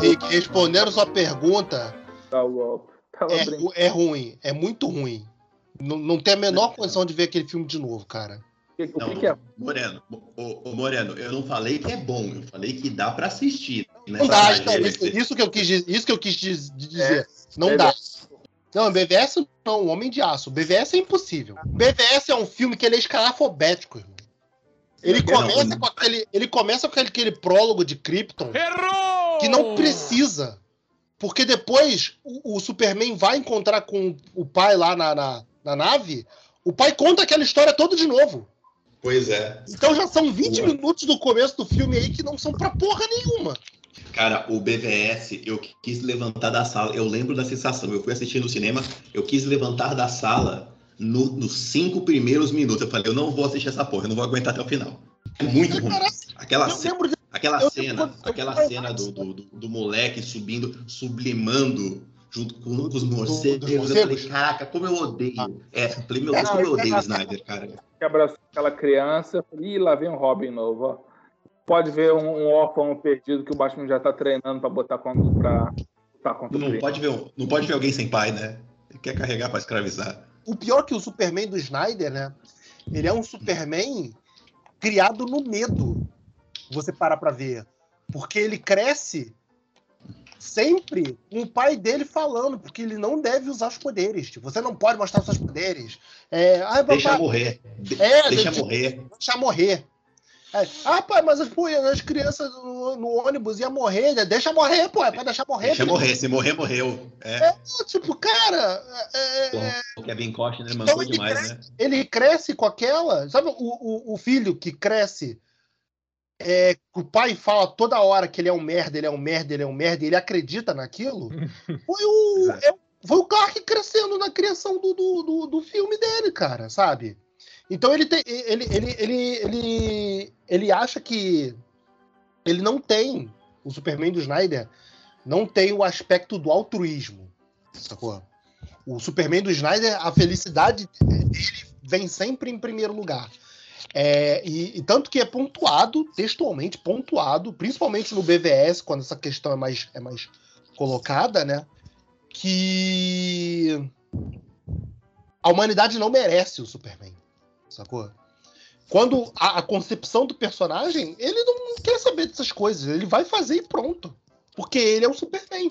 Rick, respondendo sua pergunta. Tá louco. É, é ruim, é muito ruim. Não, não tem a menor condição de ver aquele filme de novo, cara. O não, que, que, é? Moreno, o, o, Moreno, eu não falei que é bom, eu falei que dá para assistir. Não dá, então, isso, isso, que eu quis, isso que eu quis dizer. É, não é dá. Não, BVS não, Homem de Aço. BVS é impossível. BVS é um filme que ele é escalafobético, irmão. Ele começa, com aquele, ele começa com aquele prólogo de Krypton Errou! Que não precisa. Porque depois o, o, Superman vai encontrar com o pai lá na, na, na, nave, o pai conta aquela história toda de novo. Pois é. Então já são 20 Boa. minutos do começo do filme aí que não são pra porra nenhuma. Cara, o BVS, eu quis levantar da sala. Eu lembro da sensação. Eu fui assistir no cinema, eu quis levantar da sala no, nos cinco primeiros minutos. Eu falei, eu não vou assistir essa porra, eu não vou aguentar até o final. É muito ruim. Aquela, ce... aquela cena, aquela cena do, do, do, do, moleque subindo, sublimando junto com, com os morcegos. Eu falei, caraca, como eu odeio. Ah. É, falei, meu Deus, como eu odeio o Snyder, cara. Que abraçou aquela criança, e lá vem um Robin novo, ó. Pode ver um, um órfão perdido que o Batman já tá treinando para botar contra, pra lutar contra não pode ver Não pode ver alguém sem pai, né? Ele quer carregar para escravizar. O pior que o Superman do Snyder, né? Ele é um Superman criado no medo. Você para pra ver. Porque ele cresce sempre com o pai dele falando, porque ele não deve usar os poderes. Tipo, você não pode mostrar seus poderes. É, ah, deixa morrer. É, deixa morrer. Deixa morrer. É, ah, pai, mas as, as crianças no, no, ônibus iam morrer, né? deixa morrer, pô, é pra deixar morrer. Deixa morrer, se morrer, morreu. É, é tipo, cara. É, é o Kevin Costner então demais, cresce, né? Ele cresce com aquela. Sabe o, o, o filho que cresce é, o pai fala toda hora que ele é um merda, ele é um merda, ele é um merda, ele acredita naquilo, foi o, é, foi o Clark crescendo na criação do, do, do, do, filme dele, cara, sabe? Então ele, tem, ele, ele, ele, ele, ele acha que ele não tem, o Superman do Snyder não tem o aspecto do altruísmo, sacou? O Superman do Snyder, a felicidade dele vem sempre em primeiro lugar. É, e, e, tanto que é pontuado, textualmente pontuado, principalmente no BVS, quando essa questão é mais, é mais colocada, né? Que a humanidade não merece o Superman, sacou? Quando a, a concepção do personagem, ele não quer saber dessas coisas, ele vai fazer e pronto. Porque ele é o Superman.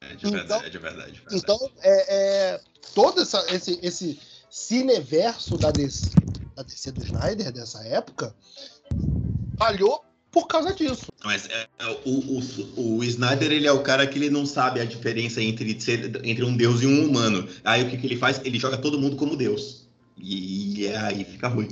É de verdade, então, é de verdade. verdade. Então, é, é, todo essa, esse, esse cineverso da DC, da DC do Snyder dessa época falhou por causa disso. Mas é, é, o, o, o, Snyder ele é o cara que ele não sabe a diferença entre, ser, entre um deus e um humano. Aí o que, que ele faz? Ele joga todo mundo como deus. E, e aí fica ruim.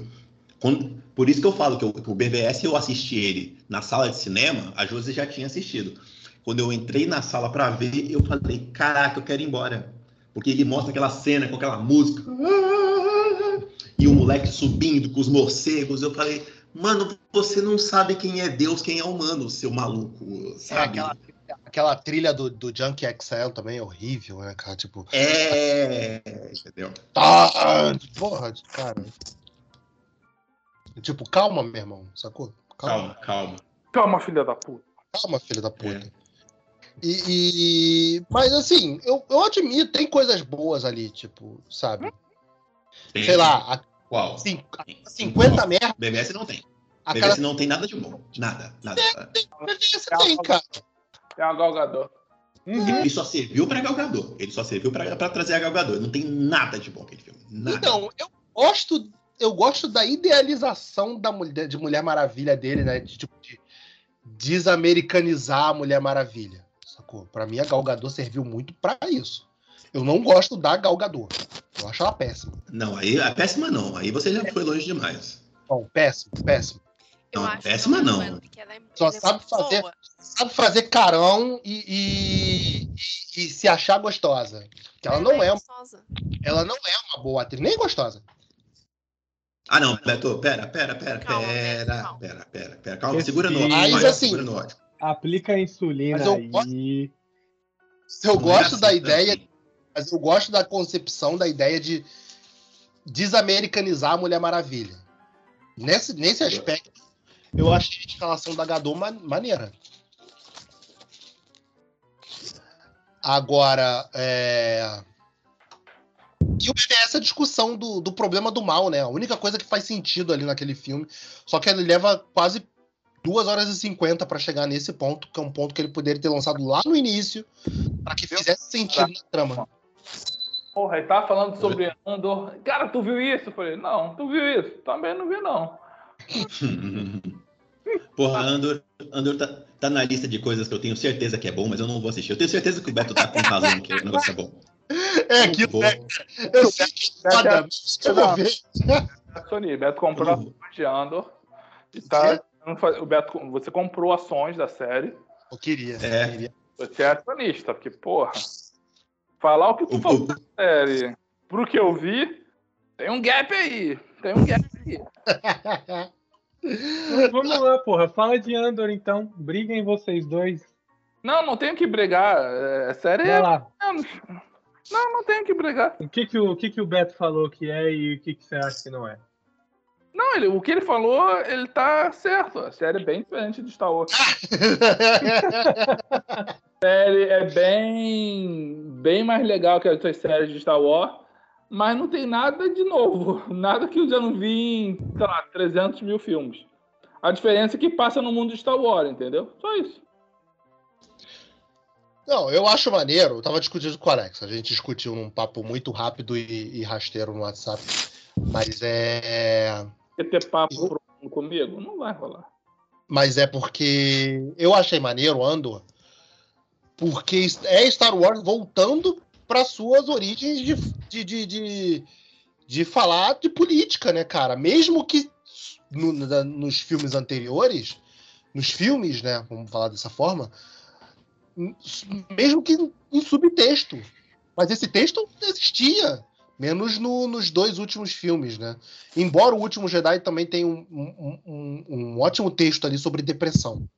Quando, por isso que eu falo que, eu, que o BVS eu assisti ele na sala de cinema, a Josi já tinha assistido. Quando eu entrei na sala para ver, eu falei: caraca, eu quero ir embora. Porque ele mostra aquela cena com aquela música e o moleque subindo com os morcegos. Eu falei, mano, você não sabe quem é Deus, quem é humano, seu maluco, é, sabe? É aquela, aquela trilha do, do Junk Excel também é horrível, né, cara? Tipo. É, entendeu? Tá, porra, cara. Tipo, calma, meu irmão, sacou? Calma, calma. Calma, calma filha da puta. Calma, filha da puta. É. E, e, Mas assim, eu, eu admiro, tem coisas boas ali, tipo, sabe? Tem. Sei lá, a, qual? Cin, 50 merda. BBS não tem. Aquela... BBS não tem nada de bom. Nada, nada. É, tem, BBS tem, cara. É a Galgador. Uhum. Ele só serviu pra Galgador. Ele só serviu pra, pra trazer a Galgador. Não tem nada de bom aquele filme. Nada. Então, eu gosto, eu gosto da idealização da mulher, de Mulher Maravilha dele, né? De, tipo, de desamericanizar a Mulher Maravilha. Sacou? Pra mim, a Galgador serviu muito pra isso. Eu não gosto da Galgador. Eu acho ela péssima. Não, aí é péssima não. Aí você já foi longe demais. Não, péssimo, péssimo. Não, não péssima não. É, Só sabe fazer, sabe fazer carão e, e, e, e, se achar gostosa. Que ela, ela não é, uma, ela não é uma boa atriz, nem gostosa. Ah, não, Beto, pera, pera, pera, calma, pera, calma. pera, pera, pera, calma, segura no ódio. Mas assim, aplica a insulina eu, aí. Eu é gosto é da ideia assim mas eu gosto da concepção, da ideia de desamericanizar a Mulher Maravilha. Nesse, nesse aspecto, eu achei a escalação da Gadot maneira. Agora, é... E o BBS é essa discussão do, do problema do mal, né? A única coisa que faz sentido ali naquele filme. Só que ele leva quase 2 horas e 50 para chegar nesse ponto, que é um ponto que ele poderia ter lançado lá no início, para que fizesse sentido na trama. Porra, ele tava falando sobre Andor. Cara, tu viu isso? Eu falei, não, tu viu isso? Também não vi, não. Porra, Andor, Andor tá, tá, na lista de coisas que eu tenho certeza que é bom, mas eu não vou assistir. Eu tenho certeza que o Beto tá com razão que o negócio é bom. É aquilo, né? Eu sei que foda, mas eu vou ver. Sony, Beto comprou ações de Andor. E tá, o Beto, você comprou ações da série. Eu queria. É. Você é acionista, porque, porra. Falar o que tu o, falou da série pro que eu vi, tem um gap aí. Tem um gap aí. Vamos lá, porra. Fala de Andor, então. Briguem vocês dois. Não, não tenho que brigar. É, sério. Vai lá. Não, não tenho que brigar. O que que o, o que que o Beto falou que é e o que que você acha que não é? Não, ele, o que ele falou, ele tá certo. A série é bem diferente de Star Wars. a série é bem, bem mais legal que as outras séries de Star Wars, mas não tem nada de novo. Nada que eu já não vi em, sei lá, 300 mil filmes. A diferença é que passa no mundo de Star Wars, entendeu? Só isso. Não, eu acho maneiro. Eu tava discutindo com o Alex. A gente discutiu num papo muito rápido e, e rasteiro no WhatsApp. Mas é. Quer ter papo eu... comigo? Não vai rolar. Mas é porque eu achei maneiro, Andor, porque é Star Wars voltando para suas origens de, de, de, de, de falar de política, né, cara? Mesmo que no, nos filmes anteriores, nos filmes, né, vamos falar dessa forma, mesmo que em subtexto. Mas esse texto existia, menos no, nos dois últimos filmes, né? Embora o último Jedi também tenha um, um, um, um ótimo texto ali sobre depressão.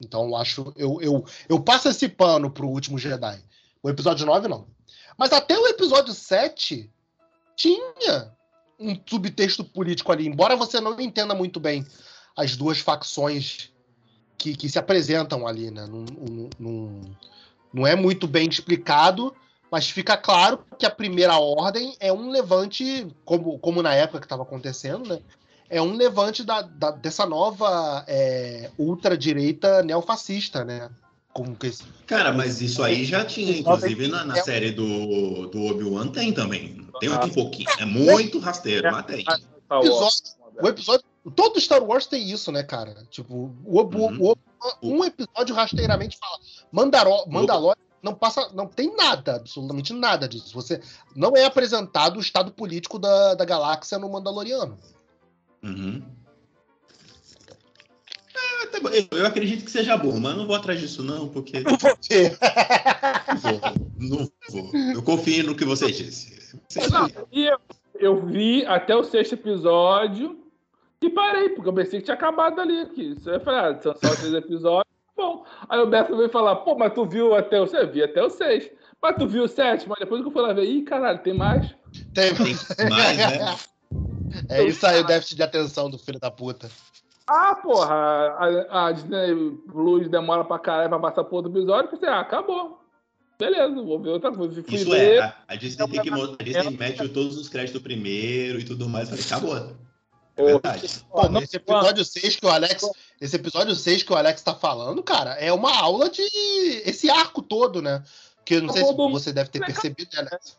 Então, eu acho. Eu, eu, eu passo esse pano pro último Jedi. O episódio 9, não. Mas até o episódio 7 tinha um subtexto político ali, embora você não entenda muito bem as duas facções que, que se apresentam ali, né? Num, num, não é muito bem explicado, mas fica claro que a primeira ordem é um levante, como, como na época que estava acontecendo, né? É um levante da, da dessa nova é, ultradireita neofascista, né? Como que esse... Cara, mas isso aí já tinha, inclusive na, na série do, do Obi-Wan tem também. Tem um pouquinho. É muito rasteiro, mas tem. O episódio, o episódio Todo Star Wars tem isso, né, cara? Tipo, o, uhum. o, um episódio rasteiramente fala Mandalorian não passa, não tem nada, absolutamente nada disso. Você não é apresentado o estado político da, da galáxia no Mandaloriano. Uhum. É, eu, acredito que seja bom, mas não vou atrás disso não, porque não vou ter. não, vou, não vou. Eu confio no que você disse. Não, eu, eu vi até o sexto episódio e parei, porque eu pensei que tinha acabado ali. Aqui. Você vai falar, ah, são só três episódios. Bom, aí o Beto veio falar, pô, mas tu viu até o seis? Vi até o seis. Mas tu viu o sete? Mas depois que eu fui lá ver, ih, caralho, tem mais? Tem, tem mais, né? É isso aí, o déficit de atenção do filho da puta. Ah, porra, a, a Disney Plus demora pra caralho pra passar por outro episódio, eu pensei, ah, acabou. Beleza, vou ver outra coisa. Isso ver, é, a, a Disney tem que a Disney mete todos os créditos primeiro e tudo mais, falei, acabou. É verdade. Pô, esse episódio 6 que o Alex. Esse episódio 6 que o Alex tá falando, cara, é uma aula de. Esse arco todo, né? Que eu não sei se você deve ter percebido, né, Alex?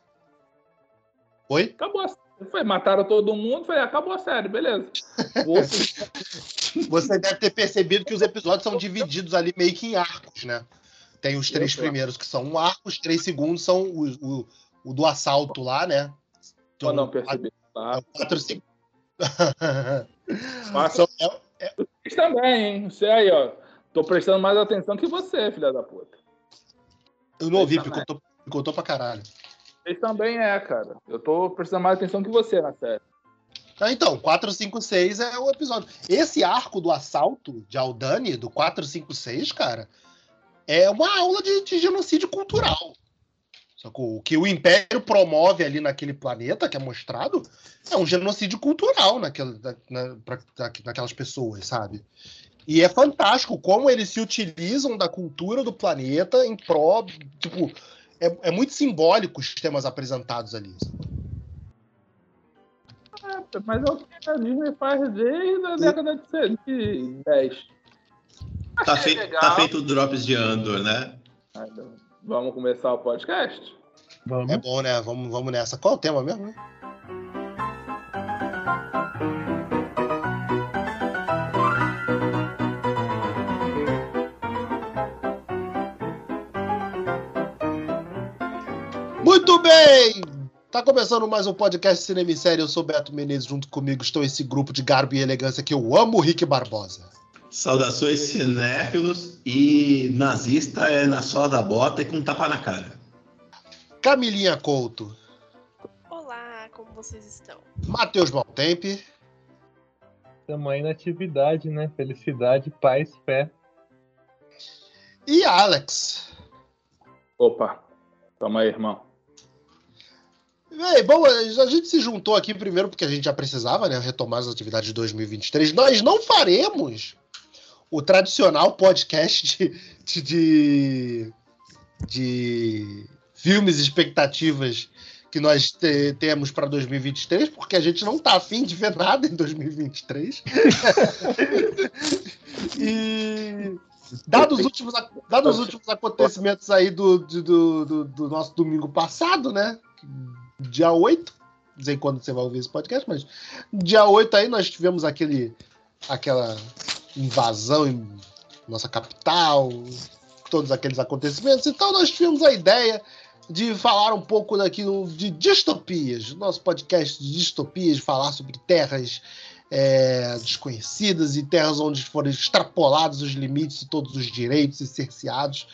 Oi? Acabou a foi, mataram todo mundo, foi, acabou a série, beleza. você deve ter percebido que os episódios são divididos ali meio que em arcos, né? Tem os três primeiros que são um arco, os três segundos são o, o, o do assalto lá, né? Então, não percebi. Tá. É quatro, cinco, Passa... É, é... Vocês também, hein? Você aí, ó. Tô prestando mais atenção que você, filha da puta. Eu não ouvi, porque eu contou pra caralho. Vocês também é, cara. Eu tô prestando mais atenção que você na série. Ah, então, 456 é o episódio. Esse arco do assalto de Aldani, do 456, cara, é uma aula de, de genocídio cultural. Sacou? O que o Império promove ali naquele planeta que é mostrado é um genocídio cultural naquela, na, pra, naquelas pessoas, sabe? E é fantástico como eles se utilizam da cultura do planeta em pró. Tipo, é, é muito simbólico os temas apresentados ali. É, mas é o que a Disney faz desde a década de 10. Tá, fei tá feito o Drops de Andor, né? Vamos começar o podcast? Vamos. É bom, né? Vamos, vamos nessa. Qual é o tema mesmo? Muito bem! Tá começando mais um podcast Cinema e Série. Eu sou Beto Menezes, junto comigo estou esse grupo de garbo e elegância que eu amo, Rick Barbosa. Saudações cinéfilos e nazista é na sola da bota e com tapa na cara. Camilinha Couto. Olá, como vocês estão? Matheus Maltempe. Estamos aí na atividade, né? Felicidade, paz, fé. E Alex. Opa, tamo aí, irmão. Bem, bom, a gente se juntou aqui primeiro porque a gente já precisava, né, retomar as atividades de 2023. Nós não faremos o tradicional podcast de, de, de, de filmes e expectativas que nós te, temos para 2023, porque a gente não está afim de ver nada em 2023. e dados os últimos, dados os últimos acontecimentos aí do, do, do, do nosso domingo passado, né? dia 8, não sei quando você vai ouvir esse podcast, mas dia 8 aí nós tivemos aquele, aquela invasão em nossa capital, todos aqueles acontecimentos. Então nós tivemos a ideia de falar um pouco daquilo de distopias, nosso podcast de distopias, de falar sobre terras é, desconhecidas e terras onde foram extrapolados os limites e todos os direitos e cerceados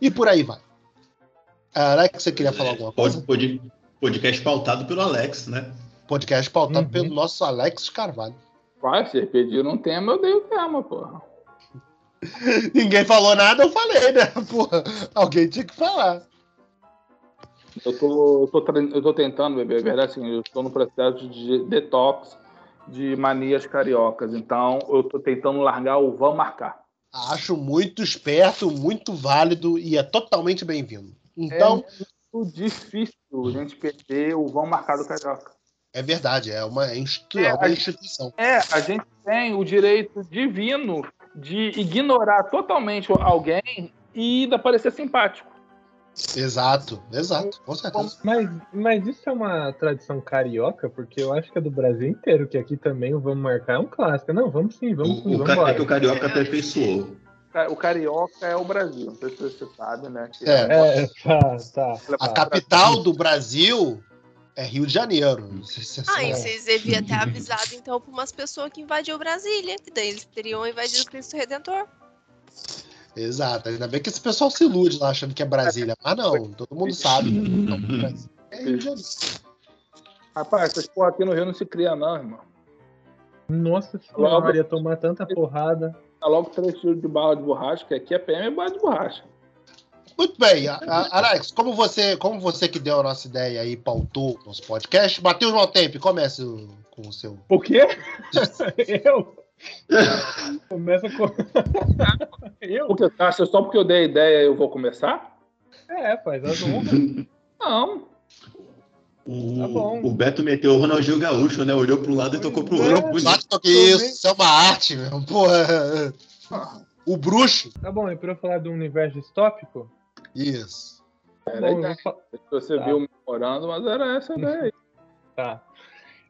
e por aí vai. Alex, você queria falar alguma coisa? Pode, pode, Podcast pautado pelo Alex, né? Podcast pautado uhum. pelo nosso Alex Carvalho. Vai, vocês pediram um tema, eu dei o tema, porra. Ninguém falou nada, eu falei, né? Porra, alguém tinha que falar. Eu tô, eu tô, eu tô tentando, bebê, é verdade, assim, eu estou no processo de detox de manias cariocas. Então, eu tô tentando largar o vão marcar. Acho muito esperto, muito válido e é totalmente bem-vindo. Então, é muito difícil a gente perder o vão marcado carioca. É verdade, é uma, institu é, uma instituição. É, a gente tem o direito divino de ignorar totalmente alguém e ainda parecer simpático. Exato, exato, com certeza. Mas, mas isso é uma tradição carioca, porque eu acho que é do Brasil inteiro, que aqui também o Vamos Marcar é um clássico. Não, vamos sim, vamos sim, o, vamos É que o carioca aperfeiçoou o carioca é o Brasil, não sei se você sabe, né? É, é, é tá, tá. A capital do Brasil é Rio de Janeiro. Se ah, e vocês deviam ter avisado então para umas pessoas que invadiu Brasília, que daí eles teriam invadido o Cristo Redentor. Exato, ainda bem que esse pessoal se ilude lá achando que é Brasília. Mas não, todo mundo sabe. é Rio de Janeiro. Rapaz, essas porra aqui no Rio não se cria, não, irmão. Nossa senhora, ia tomar tanta porrada. Dá logo três tiros de barra de borracha, que aqui é PM é barra de borracha. Muito bem, Alex, como você, como você que deu a nossa ideia aí, pautou o nosso podcast, Matheus Maltempe, comece com o seu. O quê? eu? Começa com. eu? Porque, acha só porque eu dei a ideia eu vou começar? É, faz as honras. Não. O, tá bom. o Beto meteu o Ronaldinho Gaúcho, né? Olhou pro lado e tocou pro é, outro. Bonito que isso, isso é uma arte, meu. Porra. O bruxo. Tá bom, e pra eu falar do universo distópico? Isso. Era bom, Você tá. viu me morando, mas era essa daí. tá.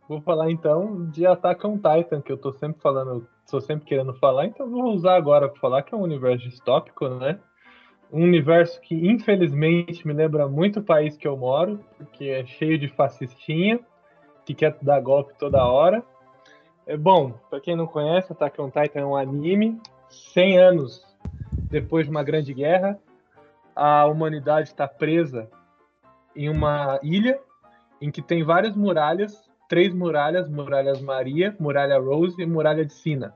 Vou falar então de Attack on Titan, que eu tô sempre falando, tô sempre querendo falar, então vou usar agora para falar que é um universo distópico, né? um universo que infelizmente me lembra muito o país que eu moro, porque é cheio de fascistinha que quer dar golpe toda hora. É bom, para quem não conhece, Attack on Titan é um anime 100 anos depois de uma grande guerra. A humanidade está presa em uma ilha em que tem várias muralhas, três muralhas, muralhas Maria, muralha Rose e muralha de Sina.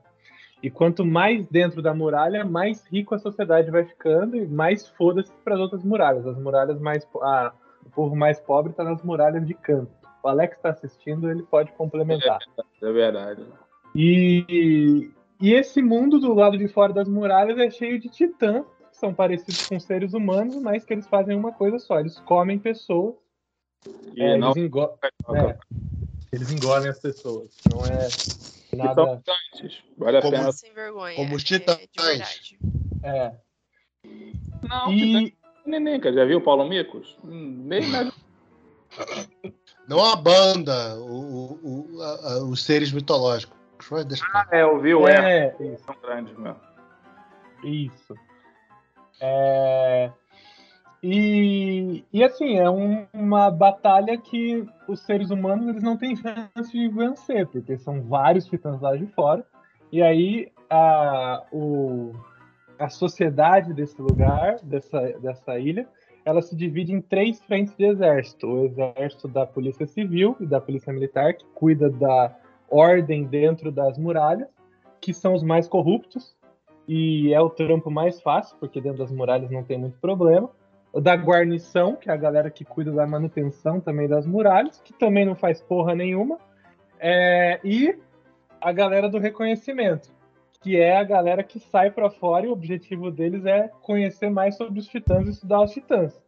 E quanto mais dentro da muralha, mais rico a sociedade vai ficando e mais foda-se para as outras muralhas. As muralhas mais. A, o povo mais pobre está nas muralhas de canto. O Alex está assistindo, ele pode complementar. É verdade. E, e esse mundo do lado de fora das muralhas é cheio de titãs, são parecidos com seres humanos, mas que eles fazem uma coisa só, eles comem pessoas. E É, não eles, engo- é, eles engolem as pessoas. Não é que nada. mutantes. Vale a Como- pena. Sem vergonha. Como os é, titãs. É. Não, e... E neném, cara. Já viu o Paulo Micos? Hum, Nem mais. Não a banda, o, o- o- a- a- os seres mitológicos. Lá. É, eu vi o é. é. São grandes mesmo. Isso. É, E, e assim, é um- uma batalha que os seres humanos eles não têm chance de vencer, porque são vários titãs lá de fora. E aí a, o, a sociedade desse lugar, dessa, dessa ilha, ela se divide em três frentes de exército. O exército da polícia civil e da polícia militar, que cuida da ordem dentro das muralhas, que são os mais corruptos, e é o trampo mais fácil, porque dentro das muralhas não tem muito problema. O da guarnição, que é a galera que cuida da manutenção também das muralhas, que também não faz porra nenhuma. É, e a galera do reconhecimento, que é a galera que sai para fora e o objetivo deles é conhecer mais sobre os titãs e estudar os titãs.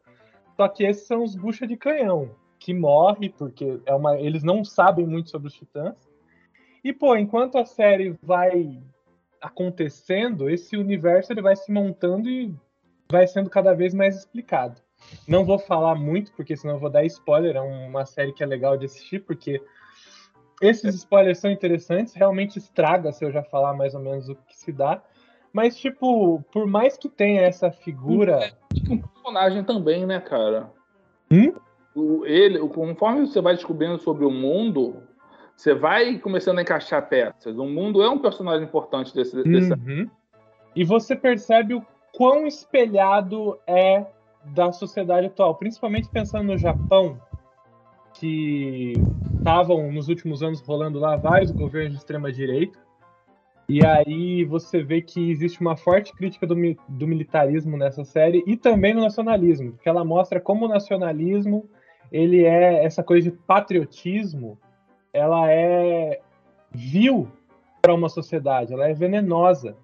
Só que esses são os bucha de canhão, que morre porque é uma, eles não sabem muito sobre os titãs. E pô, enquanto a série vai acontecendo, esse universo ele vai se montando e vai sendo cada vez mais explicado. Não vou falar muito, porque senão eu vou dar spoiler. É uma série que é legal de assistir, porque esses spoilers são interessantes. Realmente estraga se eu já falar mais ou menos o que se dá. Mas, tipo, por mais que tenha essa figura. um personagem também, né, cara? Hum? O, ele, conforme você vai descobrindo sobre o mundo, você vai começando a encaixar peças. O mundo é um personagem importante desse. desse... Uhum. E você percebe o quão espelhado é da sociedade atual, principalmente pensando no Japão, que estavam nos últimos anos rolando lá vários governos de extrema direita. E aí você vê que existe uma forte crítica do, do militarismo nessa série e também no nacionalismo, porque ela mostra como o nacionalismo ele é essa coisa de patriotismo, ela é vil para uma sociedade, ela é venenosa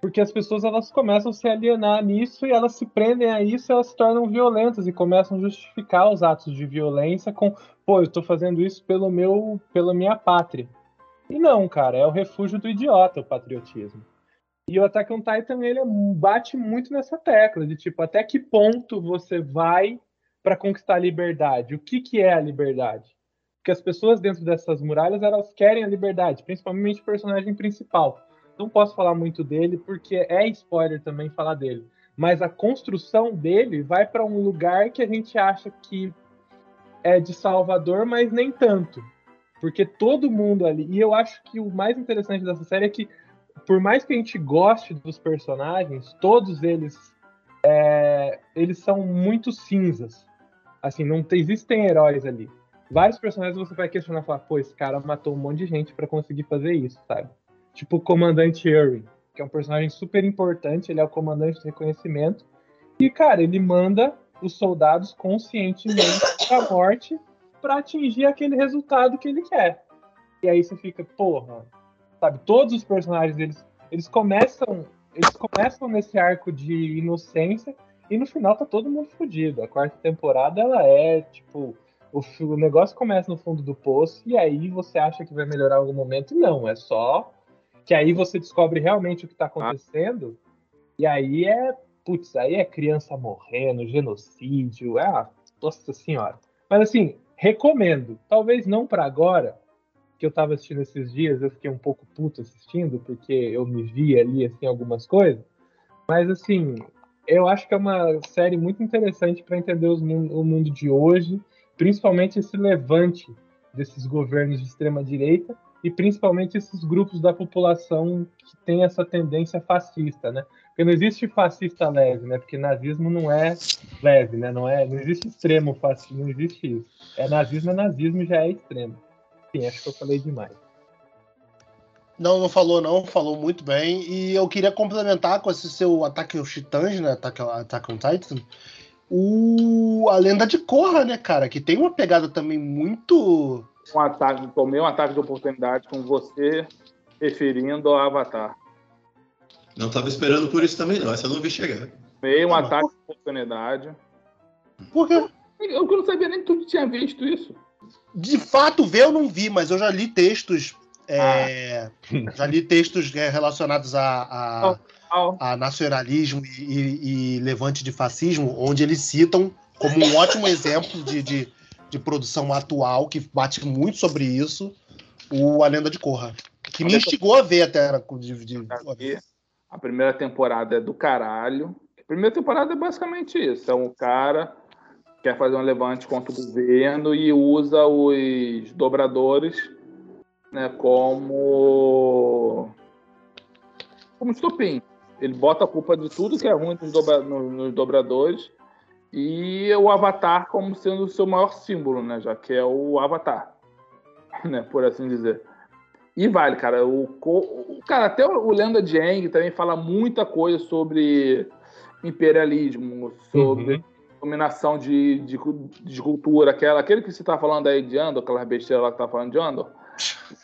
porque as pessoas elas começam a se alienar nisso e elas se prendem a isso elas se tornam violentas e começam a justificar os atos de violência com, pô, eu tô fazendo isso pelo meu, pela minha pátria. E não, cara, é o refúgio do idiota o patriotismo. E o Attack on Titan ele bate muito nessa tecla de tipo, até que ponto você vai para conquistar a liberdade? O que que é a liberdade? Porque as pessoas dentro dessas muralhas elas querem a liberdade, principalmente o personagem principal não posso falar muito dele porque é spoiler também falar dele. Mas a construção dele vai para um lugar que a gente acha que é de Salvador, mas nem tanto. Porque todo mundo ali. E eu acho que o mais interessante dessa série é que, por mais que a gente goste dos personagens, todos eles é, eles são muito cinzas. Assim, não tem- existem heróis ali. Vários personagens você vai questionar, falar, pô, esse cara matou um monte de gente para conseguir fazer isso, sabe? tipo o comandante Irwin, que é um personagem super importante, ele é o comandante de reconhecimento. E, cara, ele manda os soldados conscientemente pra morte para atingir aquele resultado que ele quer. E aí você fica, porra, sabe, todos os personagens eles, eles começam, eles começam nesse arco de inocência e no final tá todo mundo fodido. A quarta temporada ela é, tipo, o, o negócio começa no fundo do poço e aí você acha que vai melhorar em algum momento. Não, é só que aí você descobre realmente o que está acontecendo, e aí é, putz, aí é criança morrendo, genocídio, é, nossa senhora. Mas assim, recomendo, talvez não para agora, que eu estava assistindo esses dias, eu fiquei um pouco puto assistindo, porque eu me vi ali, assim, algumas coisas, mas assim, eu acho que é uma série muito interessante para entender os o mundo de hoje, principalmente esse levante desses governos de extrema direita, e principalmente esses grupos da população que tem essa tendência fascista, né? Porque não existe fascista leve, né? Porque nazismo não é leve, né? Não é, não existe extremo fascista, não existe isso. É nazismo, é nazismo já é extremo. Sim, acho que eu falei demais. Não, não falou não, falou muito bem. E eu queria complementar com esse seu ataque aos titãs, né? Ataque, ataque on Titan. O, a lenda de Korra, né, cara? Que tem uma pegada também muito. Um ataque, tomei um ataque de oportunidade com você referindo ao Avatar. Não tava esperando por isso também, não. Essa eu não vi chegar. Meio um Ah, ataque de oportunidade. Porque, Eu que não sabia nem que tu tinha visto isso. de fato, ver eu não vi, mas eu já li textos. é, já li textos é, relacionados a, a, Ah, a nacionalismo e, e- levante de fascismo, onde eles citam como um ótimo exemplo de, de, de produção atual, que bate muito sobre isso, o A Lenda de Korra. Que me instigou a ver até. era De, de- a primeira temporada é do caralho. A primeira temporada é basicamente isso. É um cara que quer fazer um levante contra o governo e usa os dobradores né, como como estopim. Ele bota a culpa de tudo que é ruim nos, dobra- no- nos dobradores e o Avatar como sendo o seu maior símbolo, né, já que é o Avatar, né, por assim dizer. E vale, cara. O, o- cara, até o, Lenda de Aang também fala muita coisa sobre imperialismo, sobre Uhum. dominação de, de, de cultura, aquela, aquele que você tá falando aí de Andor, aquela besteira lá que tá falando de Andor.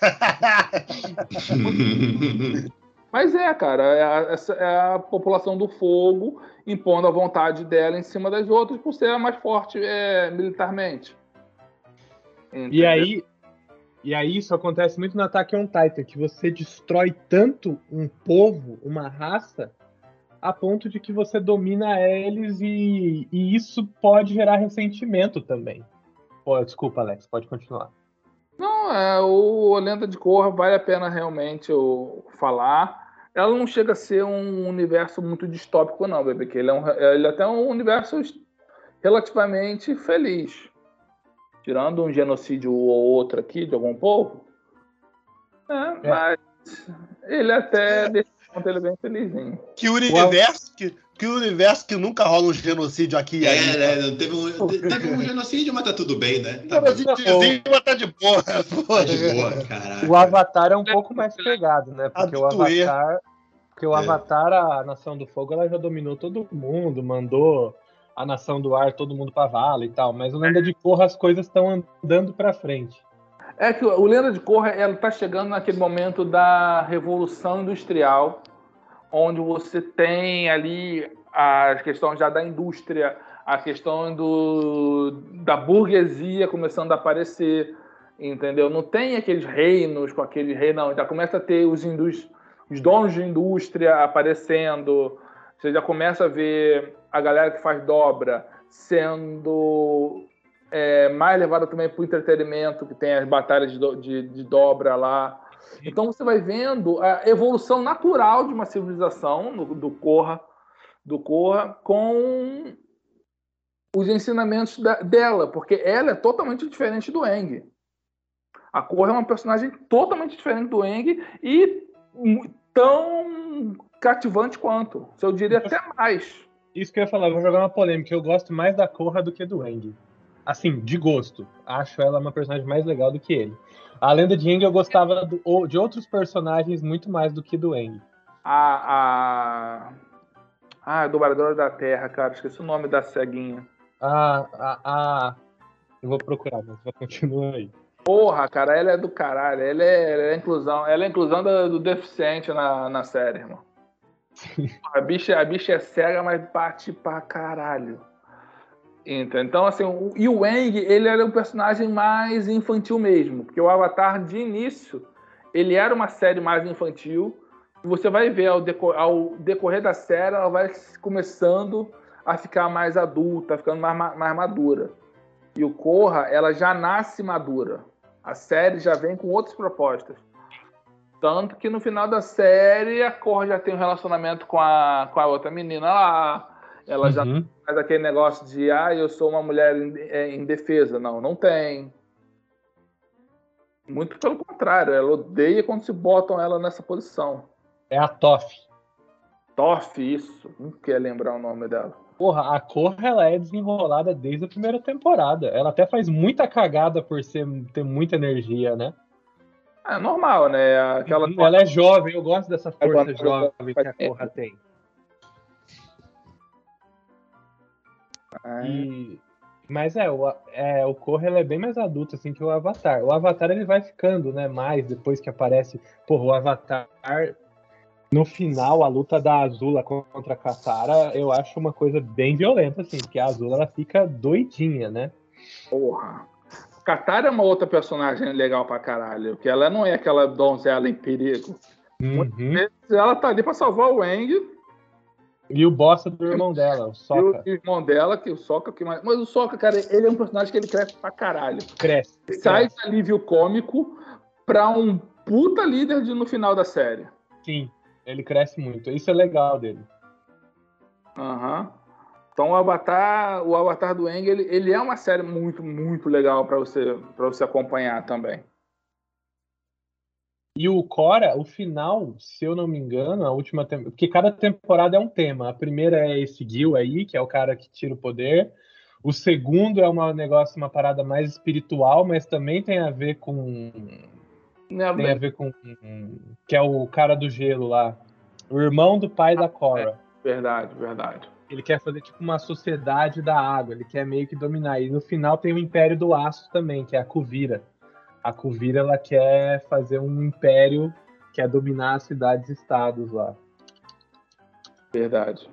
Mas é, cara, é a, é a população do fogo impondo a vontade dela em cima das outras por ser a mais forte é, militarmente. E Entendeu? aí, e aí isso acontece muito no Attack on Titan, que você destrói tanto um povo, uma raça, a ponto de que você domina eles e, e isso pode gerar ressentimento também. Pô, desculpa, Alex, pode continuar. Não, é, o Lenda de Korra vale a pena realmente eu falar. Ela não chega a ser um universo muito distópico, não, bebê. Que ele é, um, ele é até um universo relativamente feliz. Tirando um genocídio ou outro aqui de algum povo. É, É. Mas ele até desse ponto ele é bem felizinho. que universo que, que universo que nunca rola um genocídio aqui e É, aí. né? não Teve um, teve um genocídio, mas tá tudo bem, né? Tá. Genocídiozinho, mas tá de boa. tá de boa, caralho. O Avatar é um pouco mais pegado, né? Porque o. Avatar, porque o É. Avatar, a Nação do Fogo, ela já dominou todo mundo, mandou a Nação do Ar, todo mundo pra vala e tal. Mas o Lenda de Korra, as coisas estão andando pra frente. É que o Lenda de Korra ela está chegando naquele momento da revolução industrial, onde você tem ali a questão já da indústria, a questão do, da burguesia começando a aparecer, entendeu? Não tem aqueles reinos com aquele rei, não. Já começa a ter os, indus, os donos de indústria aparecendo. Você já começa a ver a galera que faz dobra sendo é, mais levada também para o entretenimento, que tem as batalhas de, de- de dobra lá. Então você vai vendo a evolução natural de uma civilização no- do Korra, do Korra com os ensinamentos da- dela, porque ela é totalmente diferente do Eng. A Korra é uma personagem totalmente diferente do Eng e tão cativante quanto. Eu diria até mais. Isso que eu ia falar, vou jogar uma polêmica. Eu gosto mais da Korra do que do Eng. Assim, de gosto. Acho ela uma personagem mais legal do que ele. A lenda de Eng eu gostava do- de outros personagens muito mais do que do Eng. A. a... Ah, a dubladora da Terra, cara. Esqueci o nome da ceguinha. Ah, ah, ah. Eu vou procurar, mas vai continuar aí. Porra, cara, ela é do caralho. Ela é, ela é inclusão. Ela é inclusão do, do deficiente na, na série, irmão. A bicha, a bicha é cega, mas bate pra caralho. Então, então, assim, o, e o Wang, ele era um personagem mais infantil mesmo. Porque o Avatar, de início, ele era uma série mais infantil. Você vai ver ao, deco- ao decorrer da série, ela vai começando a ficar mais adulta, ficando mais, ma- mais madura. E o Korra, ela já nasce madura. A série já vem com outras propostas. Tanto que no final da série, a Korra já tem um relacionamento com a, com a outra menina lá. Ela já Uhum. faz aquele negócio de, ah, eu sou uma mulher é, indefesa. Não, não tem. Muito pelo contrário, ela odeia quando se botam ela nessa posição. É a Toff. Toff, isso. Não quer lembrar o nome dela. Porra, a Korra ela é desenrolada desde a primeira temporada. Ela até faz muita cagada por ser, ter muita energia, né? É normal, né? Aquela Ela é jovem, eu gosto dessa força Agora, jovem que a é. Korra tem. É. E- Mas é, o, é, o Korra ele é bem mais adulto assim que o Avatar. O Avatar ele vai ficando, né, mais depois que aparece, porra, o Avatar No final, a luta da Azula contra a Katara, eu acho uma coisa bem violenta, assim, porque a Azula ela fica doidinha, né? Porra. Katara é uma outra personagem legal pra caralho, porque ela não é aquela donzela em perigo. Uhum. Ela tá ali pra salvar o Wang E o bosta do irmão dela, o e o irmão dela, que o Sokka que mais. Mas o Sokka, cara, ele é um personagem que ele cresce pra caralho. cresce. Sai cresce. de alívio cômico pra um puta líder de- no final da série. Sim, ele cresce muito. Isso é legal dele. Aham. Então o Avatar, o Avatar do Aang, ele, ele é uma série muito, muito legal pra você, pra você acompanhar também. E o Cora, o final, se eu não me engano, a última temporada. Porque cada temporada é um tema. A primeira é esse Gil aí, que é o cara que tira o poder. O segundo é um negócio, uma parada mais espiritual, mas também tem a ver com. Né, Tem a ver com. Que é o cara do gelo lá. O irmão do pai da Cora. Verdade, verdade. Ele quer fazer tipo uma sociedade da água, ele quer meio que dominar. E no final tem o Império do Aço também, que é a Kuvira. A Kuvira ela quer fazer um império, quer dominar as cidades-estados lá. Verdade.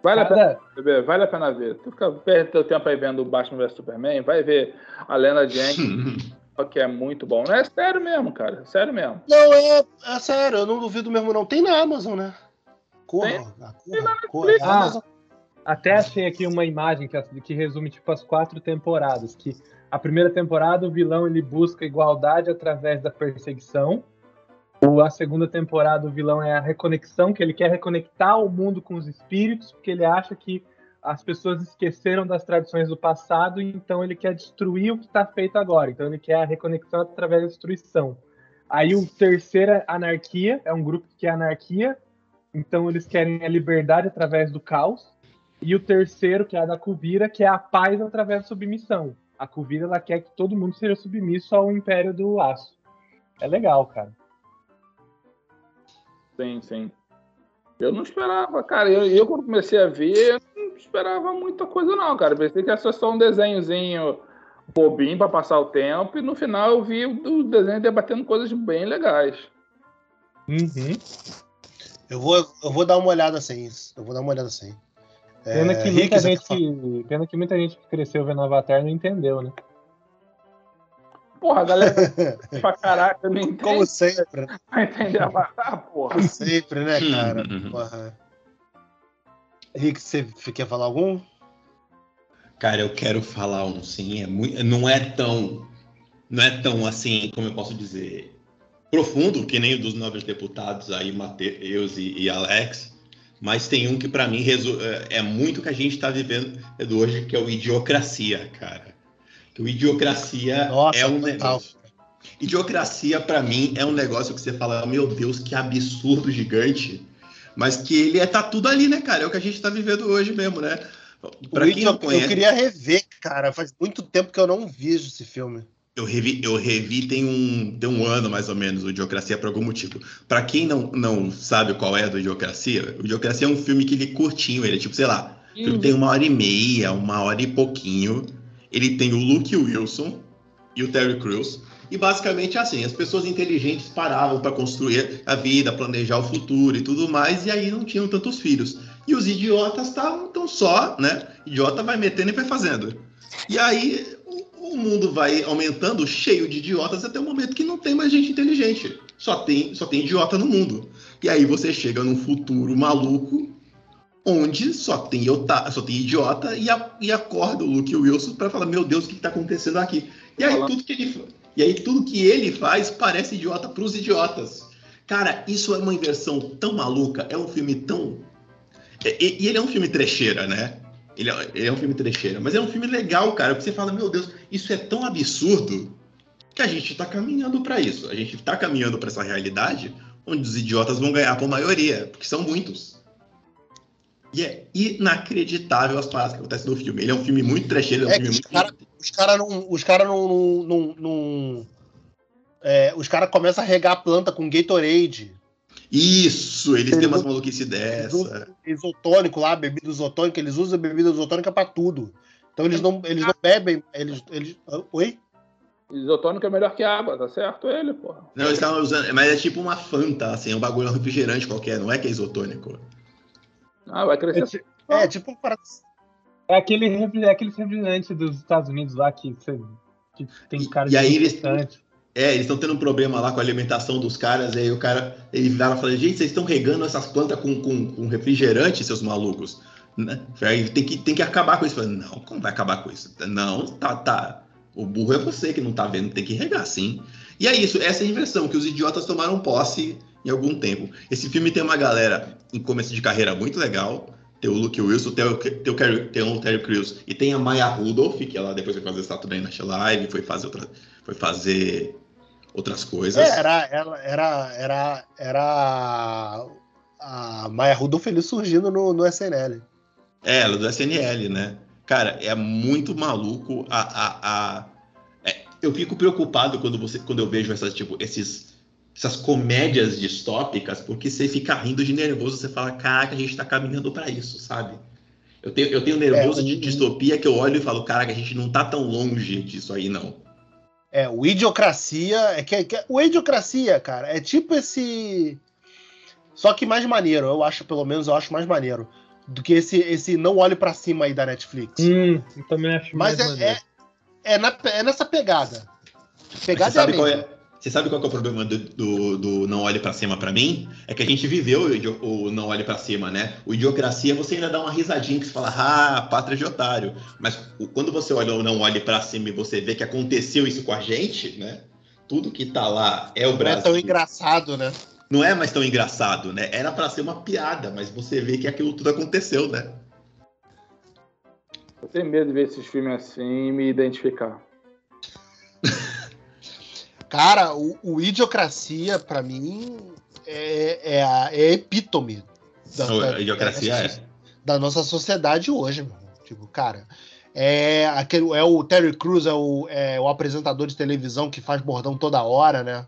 Vale a pena Cada, ver, vale a pena ver. Tu fica, perde teu tempo aí vendo o Batman vs Superman, vai ver a Lenda de Aang, que é muito bom. Não é sério mesmo, cara. é Sério mesmo. Não, é, é sério, eu não duvido mesmo, não. Tem na Amazon, né? Corra, Tem. corra, corra. Netflix. A Amazon. Até achei aqui uma imagem que, que resume tipo as quatro temporadas. Que a primeira temporada o vilão ele busca igualdade através da perseguição. O, a segunda temporada o vilão é a reconexão, que ele quer reconectar o mundo com os espíritos, porque ele acha que as pessoas esqueceram das tradições do passado, então ele quer destruir o que está feito agora. Então ele quer a reconexão através da destruição. Aí o terceiro é anarquia, é um grupo que quer anarquia, então eles querem a liberdade através do caos. E o terceiro, que é a da Kuvira, que é a paz através da submissão. A Kuvira ela quer que todo mundo seja submisso ao Império do Aço. É legal, cara. Sim, sim. Eu não esperava, cara. Eu, eu quando comecei a ver, eu não esperava muita coisa, não, cara. Pensei que era só um desenhozinho bobinho pra passar o tempo, e no final eu vi o o desenho debatendo coisas bem legais. Uhum. Eu vou, eu vou dar uma olhada sem isso. Eu vou dar uma olhada sem. Pena, É, que Rick, muita gente, quer falar? pena que muita gente que cresceu vendo Avatar não entendeu, né? Porra, a galera pra caraca não entende. Como sempre, né? Vai entender Avatar, porra. Como sempre, né, cara? Porra. Rick, você quer falar algum? Cara, eu quero falar um sim. É muito, não é tão. Não é tão assim, como eu posso dizer, profundo, que nem o dos nobres deputados aí, Matheus e, e Alex. Mas tem um que, para mim, é é muito que a gente está vivendo hoje, que é o Idiocracia, cara. Que o Idiocracia Nossa, é um total. negócio. Idiocracia, para mim, é um negócio que você fala, meu Deus, que absurdo gigante. Mas que ele é, tá tudo ali, né, cara? É o que a gente tá vivendo hoje mesmo, né? Pra O quem não conhece. Eu queria rever, cara. Faz muito tempo que eu não vejo esse filme. Eu revi, eu revi tem um, tem um ano mais ou menos o Idiocracia por algum motivo. Pra quem não, não sabe qual é do Idiocracia, o Idiocracia é um filme que ele é curtinho, ele é tipo, sei lá, o filme tem uma hora e meia, uma hora e pouquinho. Ele tem o Luke Wilson e o Terry Crews. E basicamente é assim, as pessoas inteligentes paravam para construir a vida, planejar o futuro e tudo mais, e aí não tinham tantos filhos. E os idiotas estavam tão só, né? Idiota vai metendo e vai fazendo. E aí o, mundo vai aumentando, cheio de idiotas, até o momento que não tem mais gente inteligente. Só tem, só tem idiota no mundo. E aí você chega num futuro maluco, onde só tem, iota, só tem idiota, e, a, e acorda o Luke Wilson para falar, meu Deus, o que está acontecendo aqui? E aí tudo que ele e aí tudo que ele faz parece idiota para os idiotas. Cara, isso é uma inversão tão maluca, é um filme tão. E, e ele é um filme trecheira, né? Ele é, ele é um filme trecheira, mas é um filme legal, cara, porque você fala, meu Deus, isso é tão absurdo que a gente tá caminhando para isso. A gente tá caminhando para essa realidade onde os idiotas vão ganhar por maioria, porque são muitos. E é inacreditável as paradas que acontecem no filme. Ele é um filme muito trecheiro, é um É filme os muito. cara- Os caras não. Os caras não. não, não, não- é, os caras começam a regar a planta com Gatorade. Isso, eles têm umas Eles dessa. isotônico lá, bebida isotônica, eles usam bebida isotônica pra tudo. Então eles não, eles não bebem. Eles, eles, oi? Isotônico é melhor que água, tá certo ele, porra. Não, eles estavam usando. Mas é tipo uma Fanta, assim, é um bagulho refrigerante qualquer, não é que é isotônico. Ah, vai É, crescer. ti- É, tipo um para- é aquele é aquele refrigerante dos Estados Unidos lá que, que tem E- cara e aí eles- refrigerante. É, eles estão tendo um problema lá com a alimentação dos caras, e aí o cara, ele vira e fala, gente, vocês estão regando essas plantas com, com, com refrigerante, seus malucos. Né? Tem que, tem que acabar com isso. Não, como vai acabar com isso? Não, tá, tá. O burro é você que não tá vendo, tem que regar sim. E é isso, essa é a inversão, que os idiotas tomaram posse em algum tempo. Esse filme tem uma galera em começo de carreira muito legal. Tem o Luke Wilson, tem o, tem o, Carrie- tem o Terry Crews e tem a Maya Rudolph, que ela depois foi fazer Saturday Night Live, foi fazer outra, foi fazer outras coisas. É, era, ela, era, era, era a Maia Rudolph ele surgindo no, no SNL. É, ela do SNL, né? Cara, é muito maluco a. a, a- é, eu fico preocupado quando, você, quando eu vejo essas, tipo, esses, essas comédias distópicas, porque você fica rindo de nervoso, você fala, caraca, a gente tá caminhando pra isso, sabe? Eu tenho, eu tenho nervoso É, de distopia que eu olho e falo, caraca, a gente não tá tão longe disso aí, não. É, o Idiocracia. É que, que- o Idiocracia, cara, é tipo esse. Só que mais maneiro, eu acho, pelo menos, eu acho mais maneiro. Do que esse, esse Não Olhe Pra Cima aí da Netflix. Hum, eu também acho Mas mais é, maneiro. é, é, na- é nessa pegada. Você Pegada sabe, é a qual mesma. é, você sabe qual que é o problema do, do, do Não Olhe Pra Cima pra mim? É que a gente viveu o, o Não Olhe Pra Cima, né? O Idiocracia, você ainda dá uma risadinha que você fala, ah, pátria de otário. Mas o- quando você olha o Não Olhe Pra Cima e você vê que aconteceu isso com a gente, né? Tudo que tá lá é o Não é Brasil. tão engraçado, né? Não é mais tão engraçado, né? Era pra ser uma piada, mas você vê que aquilo tudo aconteceu, né? Eu tenho medo de ver esses filmes assim e me identificar. Cara, o, o Idiocracia, pra mim, é, é a, é a epítome da, A Idiocracia é. da nossa sociedade hoje, meu. Tipo, cara, é, aquele, é o Terry Crews, é o, é o apresentador de televisão que faz bordão toda hora, né?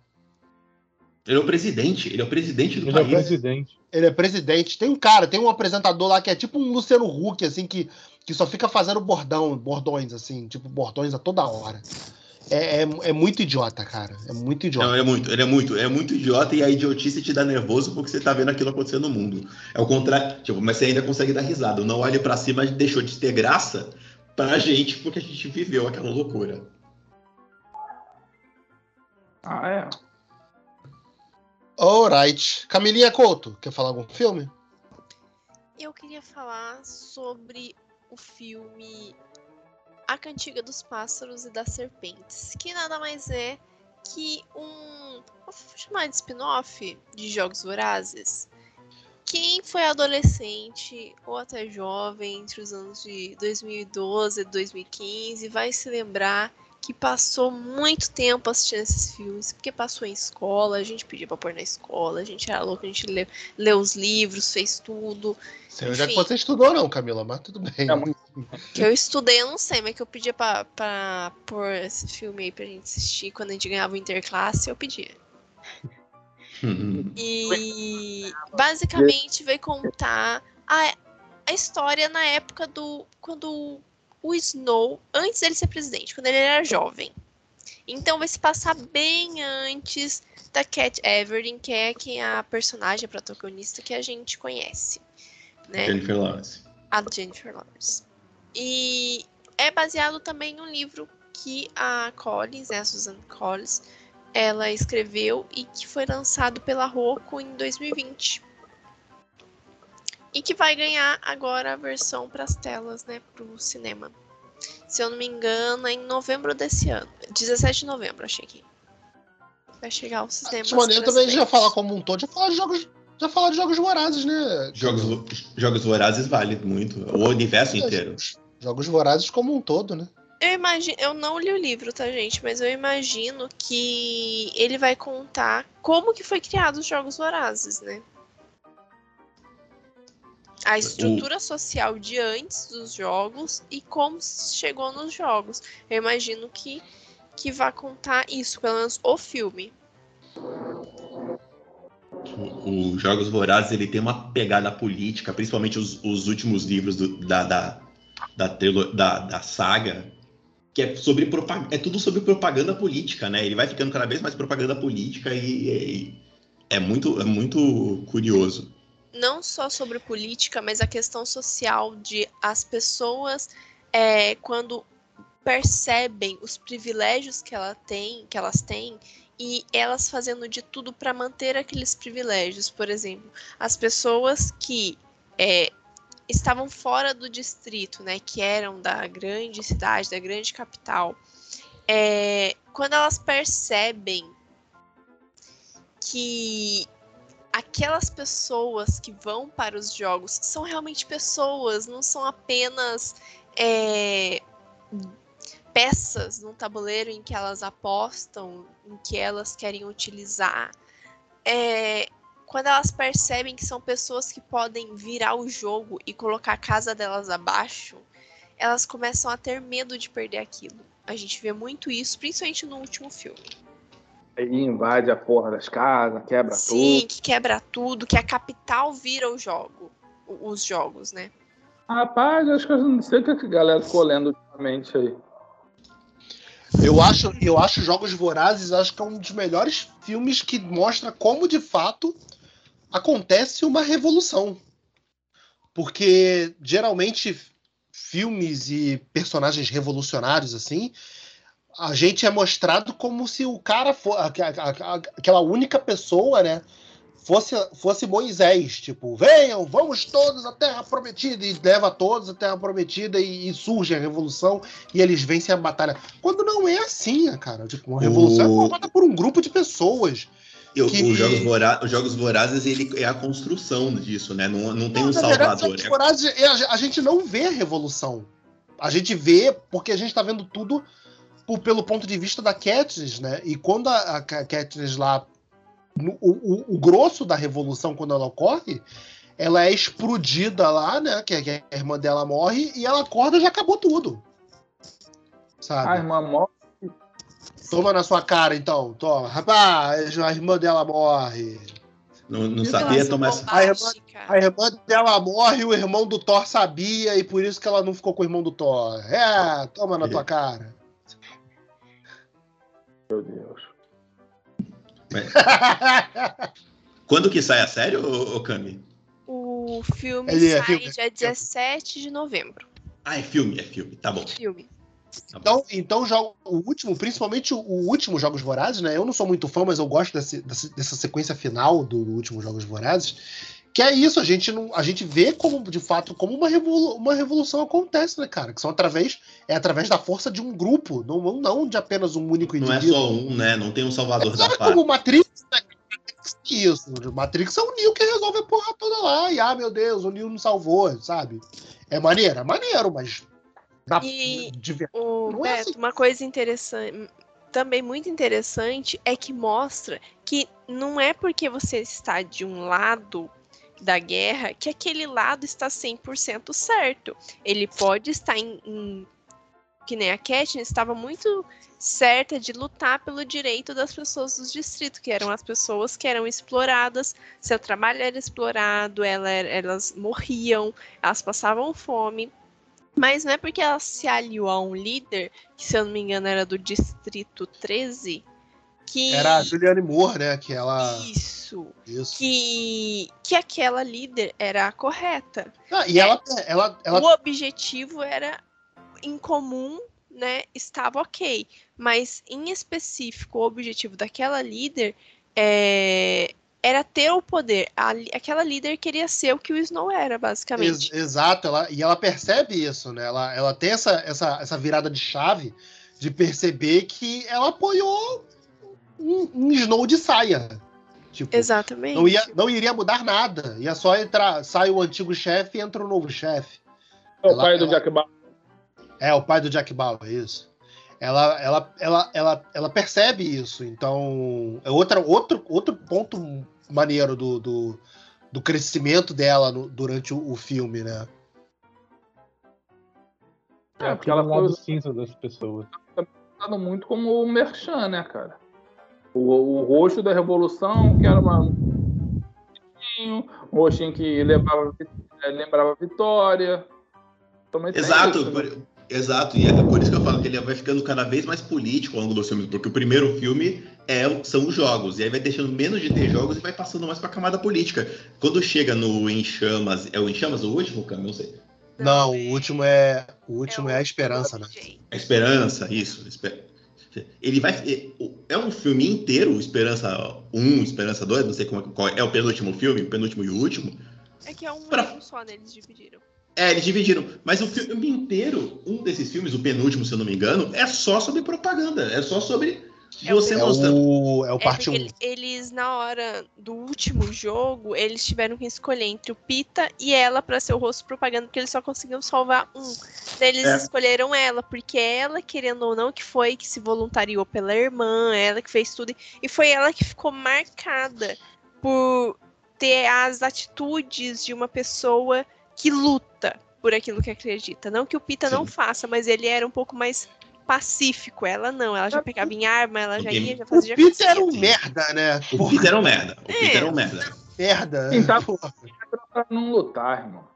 Ele é o presidente, ele é o presidente do Ele é país. presidente. Ele é presidente. Tem um cara, tem um apresentador lá que é tipo um Luciano Huck, assim, que, que só fica fazendo bordão, bordões, assim, tipo, bordões a toda hora. É, é, é muito idiota, cara. É muito idiota. Não, é muito, ele é muito, é muito idiota e a idiotice te dá nervoso porque você tá vendo aquilo acontecer no mundo. É o contrário, tipo, mas você ainda consegue dar risada. O Não olhe pra cima deixou de ter graça pra gente porque a gente viveu aquela loucura. Ah, é? Alright. Camilinha Couto, quer falar algum filme? Eu queria falar sobre o filme A Cantiga dos Pássaros e das Serpentes, que nada mais é que um. Vou chamar de spin-off de Jogos Vorazes. Quem foi adolescente ou até jovem entre os anos de 2012 e 2015 vai se lembrar que passou muito tempo assistindo esses filmes, porque passou em escola, a gente pedia pra pôr na escola, a gente era louco, a gente leu, leu os livros, fez tudo. Sei onde é que você estudou, não, Camila, mas tudo bem. É muito- Que eu estudei, eu não sei, mas que eu pedia pra, pra pôr esse filme aí pra gente assistir quando a gente ganhava o interclasse, eu pedia. E basicamente vai contar a, a história na época do. Quando o Snow, antes dele ser presidente, quando ele era jovem. Então vai se passar bem antes da Cat Everdeen, que é quem é a personagem, a protagonista que a gente conhece. Né? Jennifer Lawrence. a Jennifer Lawrence. E é baseado também no livro que a Collins, né, a Susan Collins, ela escreveu e que foi lançado pela Roku em 2020. E que vai ganhar agora a versão para as telas, né, para o cinema. Se eu não me engano, é em novembro desse ano. 17 de novembro, achei aqui. Vai chegar ao cinema. De maneira também a gente já falar como um todo, já falar de jogos, já falar de jogos vorazes, né? Jogos, Jogos Vorazes vale muito. O universo inteiro. Jogos vorazes como um todo, né? Eu imagino, eu não li o livro, tá, gente? Mas eu imagino que ele vai contar como que foi criado os Jogos Vorazes, né? A estrutura social de antes dos jogos e como chegou nos jogos. Eu imagino que, que vai contar isso, pelo menos o filme. O, o Jogos Vorazes ele tem uma pegada política, principalmente os, os últimos livros do- da, da, da, da, da saga, que é sobre é tudo sobre propaganda política, né? Ele vai ficando cada vez mais propaganda política e, e é muito é muito curioso. Não só sobre política, mas a questão social de as pessoas é, quando percebem os privilégios que ela tem, que elas têm e elas fazendo de tudo para manter aqueles privilégios. Por exemplo, as pessoas que é, estavam fora do distrito, né, que eram da grande cidade, da grande capital, é, quando elas percebem que aquelas pessoas que vão para os jogos são realmente pessoas, não são apenas é, peças num tabuleiro em que elas apostam, em que elas querem utilizar. É, quando elas percebem que são pessoas que podem virar o jogo e colocar a casa delas abaixo, elas começam a ter medo de perder aquilo. A gente vê muito isso, principalmente no último filme. Aí invade a porra das casas, quebra Sim, tudo. Sim, que quebra tudo, que a capital vira o jogo, os jogos, né? Rapaz, acho que eu não sei o que a galera ficou lendo ultimamente aí. Eu acho, eu acho Jogos Vorazes, acho que é um dos melhores filmes que mostra como de fato acontece uma revolução. Porque geralmente filmes e personagens revolucionários assim, a gente é mostrado como se o cara for aquela única pessoa, né, fosse, fosse Moisés, tipo, venham, vamos todos à Terra Prometida, e leva todos à Terra Prometida e, e surge a revolução e eles vencem a batalha. Quando não é assim, né, cara, tipo, uma revolução o... é formada por um grupo de pessoas. Eu, que... os, jogos Vora... os Jogos Vorazes ele é a construção disso, né? Não, não tem não, um salvador. Verdade, é... Vorazes, a gente não vê a revolução. A gente vê porque a gente está vendo tudo por, pelo ponto de vista da Katniss, né? E quando a, a Katniss lá o, o, o, grosso da revolução, quando ela ocorre, ela é explodida lá, né? Que, que a irmã dela morre e ela acorda e já acabou tudo. Sabe? A irmã morre. Toma na sua cara, então. Toma. Rapaz, a irmã dela morre. Não, não sabia tomar essa. A irmã, a irmã dela morre, o irmão do Thor sabia, e por isso que ela não ficou com o irmão do Thor. É, toma na tua cara. Meu Deus. Quando que sai a série, ô, ô Cami? O filme é, sai filme. dia 17 de novembro. Ah, é filme, é filme, tá bom. É filme. Tá então, então o último, principalmente o, último Jogos Vorazes, né? Eu não sou muito fã, mas eu gosto desse, dessa sequência final do, último Jogos Vorazes. Que é isso, a gente não, a gente vê como de fato como uma, revolu uma revolução acontece, né, cara? Que são através é através da força de um grupo, não, não de apenas um único indivíduo. Não é só um, né? Não tem um salvador é, da pátria. como Matrix, né? Isso, Matrix é o Neo que resolve a porra toda lá. E ah, meu Deus, o Neo não salvou, sabe? É maneiro, é maneiro, mas na, e de o Beto, é assim. uma coisa interessante, também muito interessante é que mostra que não é porque você está de um lado da guerra que aquele lado está 100% certo. Ele pode estar em, em que nem a Katniss estava muito certa de lutar pelo direito das pessoas do distrito, que eram as pessoas que eram exploradas, seu trabalho era explorado, ela, elas morriam, elas passavam fome. Mas não é porque ela se aliou a um líder, que se eu não me engano era do distrito 13, que... Era a Juliane Moore, né? Que ela. Isso. Isso. Que, que aquela líder era a correta. Ah, e ela, ela, ela. O objetivo era em comum, né? Estava ok. Mas, em específico, o objetivo daquela líder é, era ter o poder. A, aquela líder queria ser o que o Snow era, basicamente. Ex exato, ela, e ela percebe isso, né? Ela, ela tem essa, essa, essa virada de chave de perceber que ela apoiou um, um Snow de saia. Tipo, Exatamente. Não, ia, não iria mudar nada. Ia só entrar, sai o antigo chefe e entra o novo chefe. É o ela, pai do ela, Jack Bauer. É, o pai do Jack Bauer, isso. Ela, ela, ela, ela, ela percebe isso. Então, é outra, outro, outro ponto maneiro do, do, do crescimento dela no, durante o, o, filme, né? É, porque ela foi o cinza das pessoas. Tá muito como o Merchan, né, cara? O, o roxo da Revolução, que era uma, um roxinho que lembrava, lembrava Vitória. Exato. Isso, né? Exato, e é por isso que eu falo que ele vai ficando cada vez mais político ao longo dos filmes, porque o primeiro filme é, são os jogos, e aí vai deixando menos de ter jogos e vai passando mais pra camada política. Quando chega no Em Chamas, é o Em Chamas o último, Cam? Não sei. Não, o último é. O último é, a esperança, né? A esperança, isso. Ele vai. É um filme inteiro, Esperança 1, Esperança 2, não sei como, qual é o penúltimo filme, o penúltimo e o último. É que é um pra... só, né? Eles dividiram. É, eles dividiram. Mas o filme inteiro, um desses filmes, o penúltimo, se eu não me engano, é só sobre propaganda. É só sobre é você é o, é o parte 1. Um. Eles, na hora do último jogo, eles tiveram que escolher entre o Pita e ela para ser o rosto propaganda, porque eles só conseguiam salvar um. Daí eles é. escolheram ela, porque ela, querendo ou não, que foi que se voluntariou pela irmã, ela que fez tudo. E foi ela que ficou marcada por ter as atitudes de uma pessoa que luta por aquilo que acredita. Não que o Pita Sim. não faça, mas ele era um pouco mais pacífico. Ela não, ela já pegava em arma, ela já ia, já fazia. O Peter era um merda, né? O Peter era um merda. O é. Peter era um merda. Merda. Quem tá pra não lutar, irmão.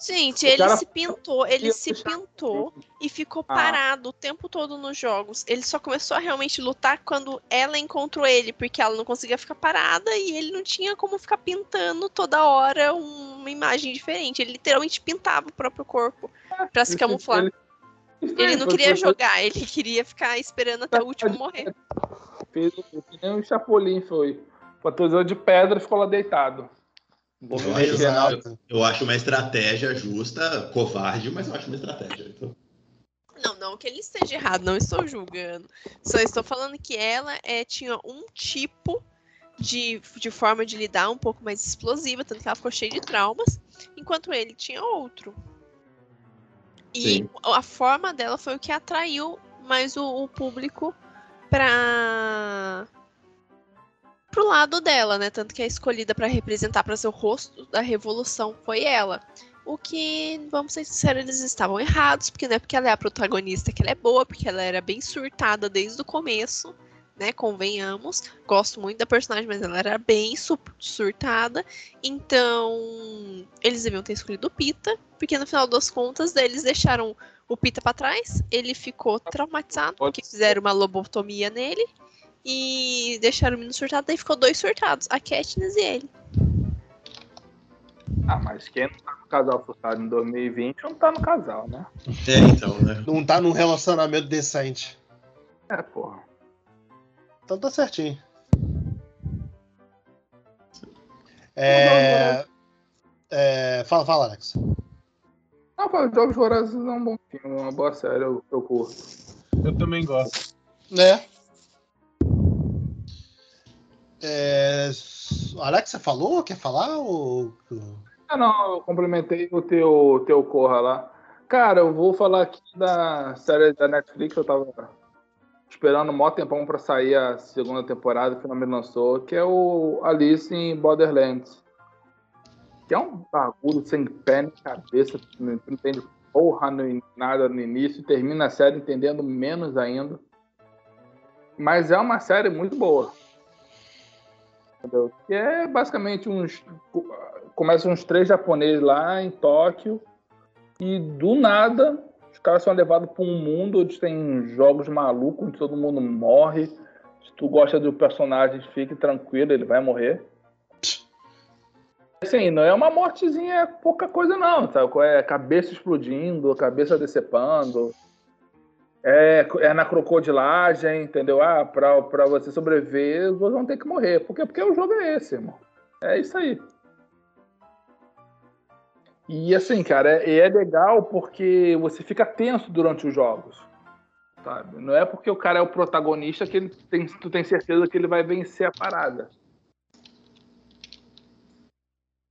Gente, ele cara... se pintou, ele se pintou e ficou ah. parado o tempo todo nos jogos. Ele só começou a realmente lutar quando ela encontrou ele, porque ela não conseguia ficar parada e ele não tinha como ficar pintando toda hora uma imagem diferente. Ele literalmente pintava o próprio corpo para se camuflar. Ele, ele não queria jogar, ele queria ficar esperando até o último morrer. Fez o que nem o Chapolin foi. Batizou de pedra e ficou lá deitado. Eu acho, eu acho, uma estratégia justa, covarde, mas eu acho uma estratégia. Então... Não, não que ele esteja errado, não estou julgando. Só estou falando que ela é, tinha um tipo de, de forma de lidar um pouco mais explosiva, tanto que ela ficou cheia de traumas, enquanto ele tinha outro. E Sim. a forma dela foi o que atraiu mais o, o público para pro lado dela, né? Tanto que a escolhida para representar para ser o rosto da revolução foi ela. O que, vamos ser sinceros, eles estavam errados, porque não é porque ela é a protagonista que ela é boa, porque ela era bem surtada desde o começo, né? Convenhamos. Gosto muito da personagem, mas ela era bem surtada. Então, eles deviam ter escolhido o Pita, porque no final das contas, eles deixaram o Pita para trás. Ele ficou traumatizado, porque fizeram uma lobotomia nele e deixaram o menino surtado, daí ficou dois surtados, a Katniss e ele. Ah, mas quem não tá no casal surtado em 2020 não tá no casal, né? É, então, né? Não tá num relacionamento decente. É, porra. Então tá certinho. É... é... Fala, fala, Alex. Não, pô, Jogos Vorazes é um bom filme, uma boa série, eu, eu curto. Eu também gosto. É. É... Alex, você falou? Quer falar? Ou... Ah, não, eu complementei o teu, teu Corra lá. Cara, eu vou falar aqui da série da Netflix, eu tava esperando um maior tempão pra sair a segunda temporada, que finalmente lançou, que é o Alice em Borderlands. Que é um bagulho sem pé nem cabeça, não entende porra nada no início, termina a série entendendo menos ainda. Mas é uma série muito boa. Entendeu? Que é basicamente uns. Começam uns três japoneses lá em Tóquio e do nada os caras são levados para um mundo onde tem jogos malucos, onde todo mundo morre. Se tu gosta do personagem, fique tranquilo, ele vai morrer. Assim, não é uma mortezinha pouca coisa, não, sabe? É cabeça explodindo, cabeça decepando. É, é na crocodilagem, entendeu? Ah, pra, pra você sobreviver, vocês vão ter que morrer. Por quê? Porque o jogo é esse, irmão. É isso aí. E assim, cara, é, é legal porque você fica tenso durante os jogos. Sabe? Não é porque o cara é o protagonista que ele tem, tu tem certeza que ele vai vencer a parada.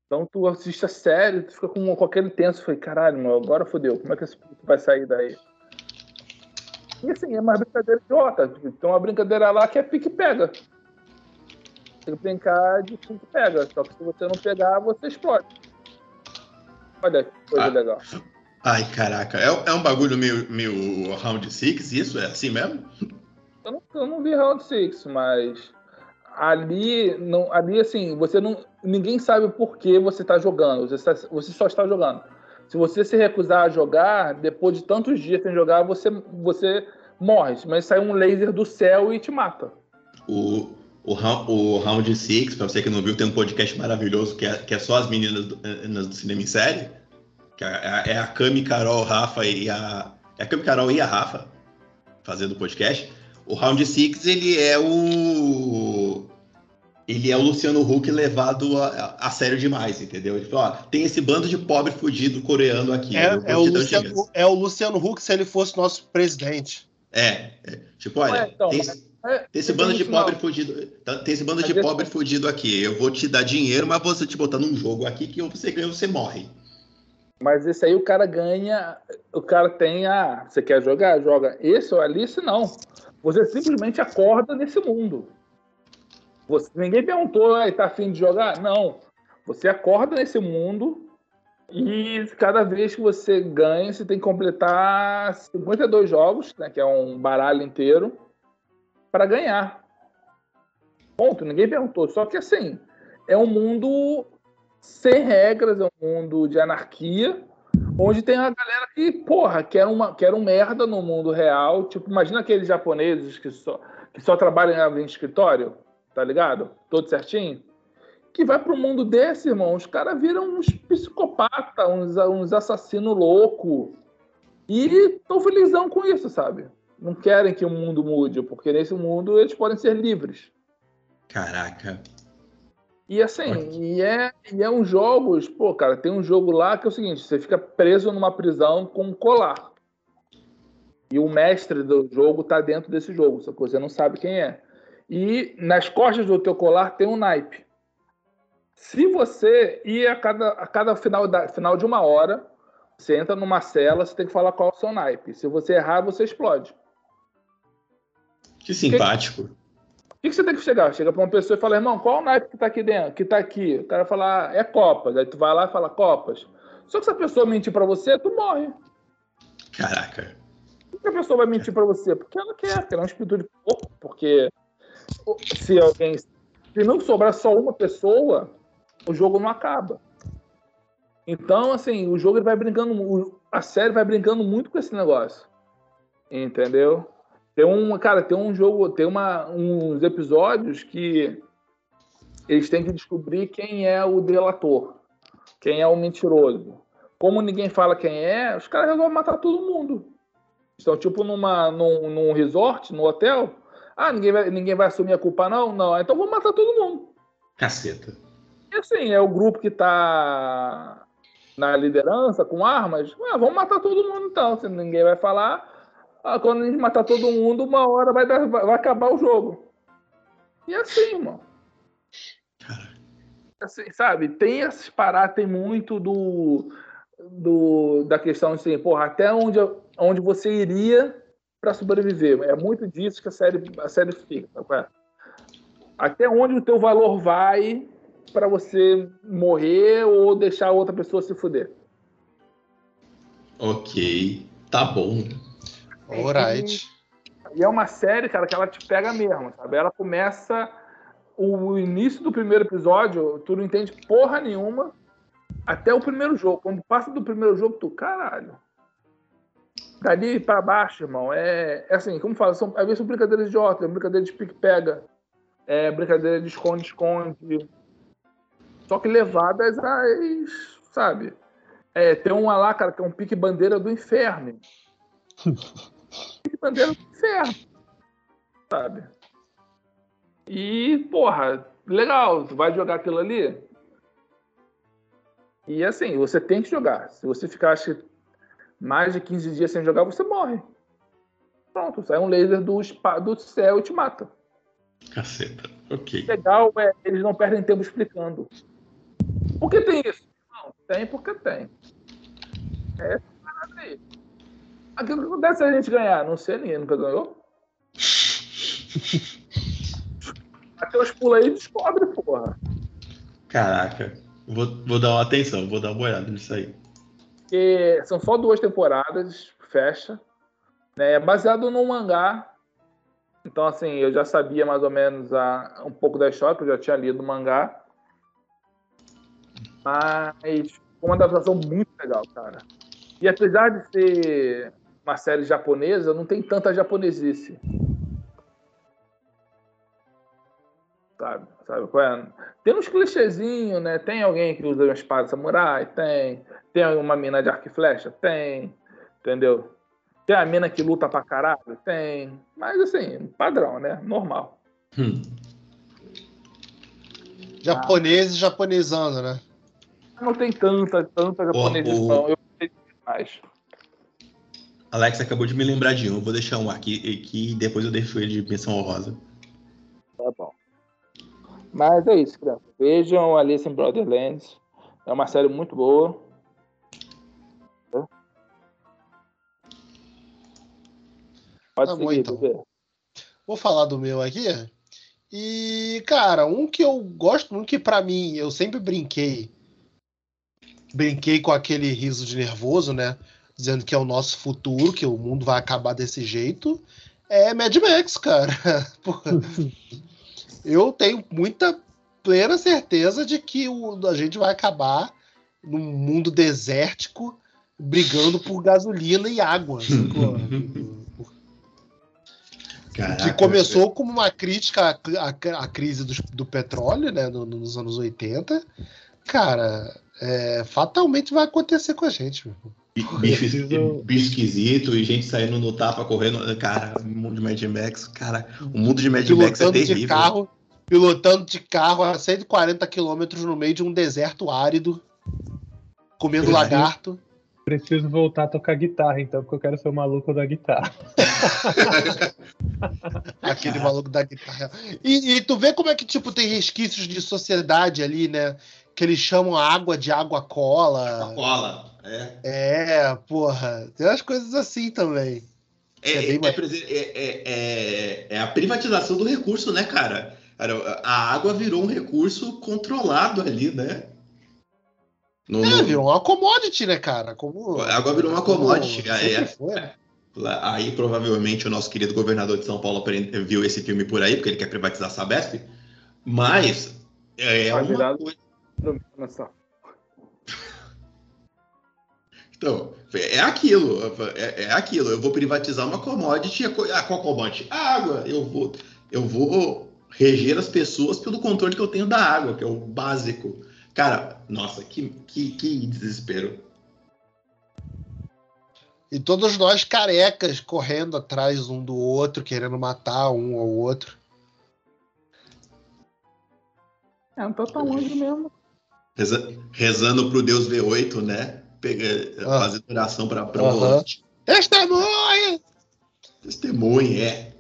Então tu assiste a série, tu fica com, com aquele tenso, foi caralho, meu, agora fodeu, como é que esse vai sair daí? E assim, é uma brincadeira idiota. Tem uma brincadeira lá que é pique-pega. Tem que brincar de pique-pega. Só que se você não pegar, você explode. Olha que coisa ah. legal. Ai, caraca. É, é um bagulho meio, meio Round 6, isso? É assim mesmo? Eu não, eu não vi Round 6, mas ali, não, ali assim, você não. Ninguém sabe por que você está jogando. Você, você só está jogando. Se você se recusar a jogar, depois de tantos dias sem jogar, você, você morre. Mas sai um laser do céu e te mata. O, o, o Round 6, pra você que não viu, tem um podcast maravilhoso que é, que é só as meninas do, do cinema em série. Que é, é a Cami, Carol, Rafa e a. É a Cami, Carol e a Rafa fazendo o podcast. O Round 6, ele é o. Ele é o Luciano Huck levado a, a sério demais, entendeu? Ele falou, ó, tem esse bando de pobre fudido coreano aqui. É, é, o Luciano, é o Luciano Huck se ele fosse nosso presidente. É, é tipo, olha, Ué, então, tem, é, tem, esse bando de pobre fudido, tá, tem esse bando de pobre fudido aqui. Eu vou te dar dinheiro, mas vou te botar num jogo aqui que você ganha, você morre. Mas esse aí o cara ganha, o cara tem a. Você quer jogar? Joga. Esse ou Alice, não. Você simplesmente acorda nesse mundo. Você, ninguém perguntou, ah, tá afim de jogar? Não. Você acorda nesse mundo e cada vez que você ganha, você tem que completar 52 jogos, né, que é um baralho inteiro, para ganhar. Ponto. Ninguém perguntou. Só que assim, é um mundo sem regras, é um mundo de anarquia, onde tem uma galera que, porra, quer, uma, quer um merda no mundo real. Tipo, imagina aqueles japoneses que só, que só trabalham em escritório, tá ligado? Todo certinho. Que vai um mundo desse, irmão, os caras viram uns psicopatas, uns, uns assassinos loucos. E estão felizão com isso, sabe? Não querem que o mundo mude, porque nesse mundo eles podem ser livres. Caraca. E assim, e é, e é um jogo, pô, cara, tem um jogo lá que é o seguinte: você fica preso numa prisão com um colar. E o mestre do jogo tá dentro desse jogo, só que você não sabe quem é. E nas costas do teu colar tem um naipe. Se você ir a cada, a cada final, da, final de uma hora, você entra numa cela, você tem que falar qual é o seu naipe. Se você errar, você explode. Que simpático. O que, que, você tem que chegar? Chega para uma pessoa e fala, irmão, qual o naipe que está aqui dentro? Que está aqui? O cara fala, ah, é Copas. Aí tu vai lá e fala Copas. Só que se a pessoa mentir para você, tu morre. Caraca. Por que a pessoa vai mentir para você? Porque ela quer, porque ela é um espírito de porco. Porque se alguém. Se não sobrar só uma pessoa, o jogo não acaba. Então, assim, o jogo ele vai brincando. A série vai brincando muito com esse negócio. Entendeu? Tem um, cara, tem um jogo, tem uma, uns episódios que eles têm que descobrir quem é o delator, quem é o mentiroso. Como ninguém fala quem é, os caras resolvem matar todo mundo. Estão tipo numa, num, num resort, no hotel. Ah, ninguém vai, ninguém vai assumir a culpa, não? Não. Então vamos matar todo mundo. Caceta. E assim, é o grupo que tá na liderança com armas. Ah, vamos matar todo mundo então. Se ninguém vai falar, ah, quando a gente matar todo mundo, uma hora vai, dar, vai acabar o jogo. E assim, irmão. Assim, sabe, tem esses paradas, tem muito do, do da questão assim, porra, até onde, onde você iria para sobreviver. É muito disso que a série, a série fica. Tá? Até onde o teu valor vai para você morrer ou deixar outra pessoa se fuder. Ok, tá bom. Alright. E, e é uma série, cara, que ela te pega mesmo, sabe? Ela começa. O início do primeiro episódio, tu não entende porra nenhuma até o primeiro jogo. Quando passa do primeiro jogo, tu, caralho. Dali para baixo, irmão, é, é assim, como fala, são, às vezes são brincadeiras de horta, é brincadeira de pique-pega, é brincadeira de esconde-esconde. Só que levadas às, sabe? É, tem uma lá, cara, que é um pique-bandeira do inferno bandeira do inferno. Sabe? E, porra, legal, tu vai jogar aquilo ali. E assim, você tem que jogar. Se você ficar acho, mais de 15 dias sem jogar, você morre. Pronto, sai um laser do, do céu e te mata. Caceta, ok. Legal é eles não perdem tempo explicando. Por que tem isso? Não, tem porque tem. É essa parada aí. Aquilo que acontece se a gente ganhar? Não sei, ninguém nunca ganhou. Até os pulos aí descobre, porra. Caraca. Vou, vou dar uma atenção, vou dar uma olhada nisso aí. E são só duas temporadas, fecha. Né? É baseado no mangá. Então, assim, eu já sabia mais ou menos a, um pouco da história, porque eu já tinha lido o mangá. Mas uma adaptação muito legal, cara. E apesar de ser uma série japonesa, não tem tanta japonesice. Sabe? Sabe qual é? Tem uns clichêzinhos, né? Tem alguém que usa uma espada samurai? Tem. Tem uma mina de arco e flecha? Tem. Entendeu? Tem a mina que luta pra caralho? Tem. Mas assim, padrão, né? Normal. Hum. Japonês e japonesando, né? Não tem tanta, tanta japonesização. o- Eu sei mais. Alex acabou de me lembrar de um. Eu vou deixar um aqui, aqui e depois eu deixo ele de menção honrosa. Tá bom. Mas é isso, criança. Vejam Alice in Borderlands. É uma série muito boa. Pode Tá bom, seguir, então. bebê. Vou falar do meu aqui. E, cara, um que eu gosto, um que pra mim eu sempre brinquei. Brinquei com aquele riso de nervoso, né? Dizendo que é o nosso futuro, que o mundo vai acabar desse jeito. É Mad Max, cara. Eu tenho muita plena certeza de que o, a gente vai acabar num mundo desértico brigando por gasolina e água. Caraca, que começou como uma crítica à, à- à crise do, do petróleo, né, no- nos anos 80. Cara, é, fatalmente vai acontecer com a gente. Bicho, Preciso- bicho esquisito e gente saindo no tapa correndo. Cara, o mundo de Mad Max, cara, o mundo de Mad Max é Pilotando de terrível. carro, pilotando de carro a 140 quilômetros no meio de um deserto árido, comendo Brasil. lagarto. Preciso voltar a tocar guitarra, então, porque eu quero ser o maluco da guitarra. Aquele maluco da guitarra. E, e tu vê como é que, tipo, tem resquícios de sociedade ali, né? Que eles chamam a água de água cola. Cola. É. É, porra. Tem umas coisas assim também. É, É bem é, é- é- é- é a privatização do recurso, né, cara? Cara, A água virou um recurso controlado ali, né? No- É, virou uma commodity, né, cara? Como, A água virou uma commodity. como é- sempre foi, né? Aí provavelmente o nosso querido governador de São Paulo viu esse filme por aí, porque ele quer privatizar a Sabesp. Mas é uma coisa. Então, é aquilo. É, é aquilo. Eu vou privatizar uma commodity. A, co- a qual commodity? A água. Eu vou, eu vou reger as pessoas pelo controle que eu tenho da água, que é o básico. Cara, nossa, que, que, que desespero. E todos nós carecas correndo atrás um do outro, querendo matar um ao outro. É, tão longe mesmo. Reza- rezando pro Deus V8, né? Pega, Ah. Fazendo oração para pra volante. Testemunha! Testemunha, é.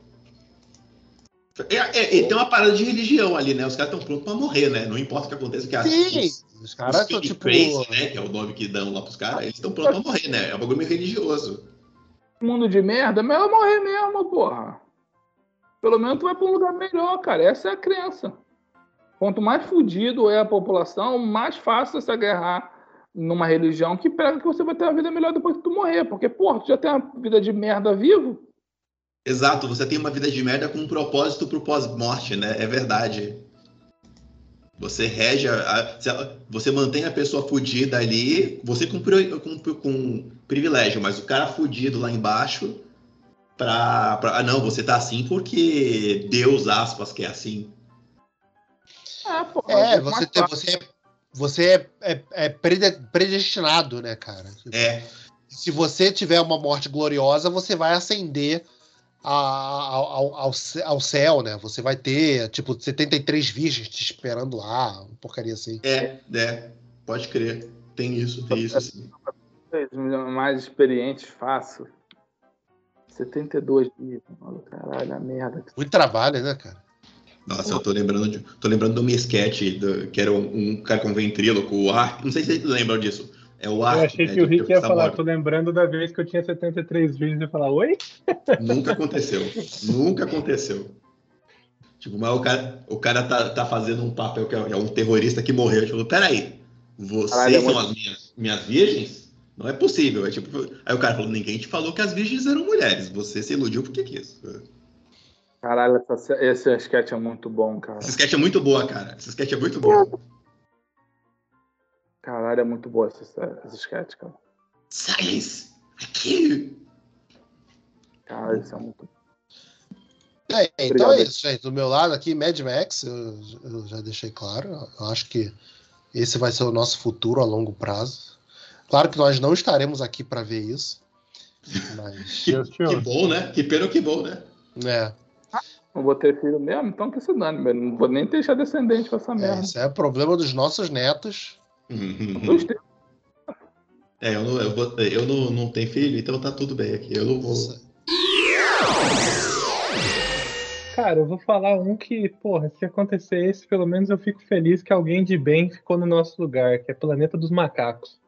É, é, é, tem uma parada de religião ali, né? Os caras estão prontos pra morrer, né? Não importa o que aconteça, que Sim! Os os caras são King tipo. Crazy, né? Que é o nome que dão lá pros caras, eles estão prontos pra morrer, né? É um bagulho meio religioso. Mundo de merda, melhor morrer mesmo, porra. Pelo menos tu vai pra um lugar melhor, cara. Essa é a crença. Quanto mais fudido é a população, mais fácil é se agarrar numa religião que prega que você vai ter uma vida melhor depois que tu morrer. Porque, porra, tu já tem uma vida de merda vivo. Exato, você tem uma vida de merda com um propósito pro pós-morte, né? É verdade. Você rege, a, a- você mantém a pessoa fudida ali, você com, com, com privilégio, mas o cara fudido lá embaixo, pra, pra. Ah, não, você tá assim porque Deus, aspas, que é assim. É, porra. É, muito você, tem, você, é, você é, é, é prede- predestinado, né, cara? É, Se você tiver uma morte gloriosa, você vai ascender ao, ao, ao céu, né? Você vai ter, tipo, 73 virgens te esperando lá, uma porcaria assim. é, é. Pode crer. Tem isso, tem isso sim. mais experientes, fácil. 72 dias, mano. Caralho, a merda. Muito trabalho, né, cara? Nossa, eu tô lembrando de, tô lembrando de uma sketch do- que era um, um cara com ventríloco, o Ar. Não sei se vocês lembram disso. É o. Eu achei né, que o de- Rick ia falar, tô lembrando da vez que eu tinha 73 vídeos e ia falar, oi? Nunca aconteceu. Nunca aconteceu. Tipo, mas o cara, o cara tá, tá fazendo um papel que é é um terrorista que morreu. Tipo, peraí, vocês Caralho, é são as minhas, minhas virgens? Não é possível. É tipo, aí o cara falou, ninguém te falou que as virgens eram mulheres. Você se iludiu porque quis. Caralho, essa, esse sketch é muito bom, cara. Esse sketch é muito boa, cara. Esse sketch é muito boa. Caralho, é muito boa essa, essa sketch, cara. Silence! Aqui! Caralho, isso é muito É, então Obrigado. é isso, gente. Do meu lado aqui, Mad Max, eu, eu já deixei claro. Eu acho que esse vai ser o nosso futuro a longo prazo. Claro que nós não estaremos aqui para ver isso. Mas. Que, que bom, né? Que pena que bom, né? É, Não vou ter filho mesmo, então que se dane, velho. Não vou nem deixar descendente com essa é, merda. isso é problema dos nossos netos. Teus. É, eu, não, eu, vou- eu não, não tenho filho, então tá tudo bem aqui. Eu não vou. Cara, eu vou falar um que, porra, se acontecer esse, pelo menos eu fico feliz que alguém de bem ficou no nosso lugar, que é Planeta dos Macacos.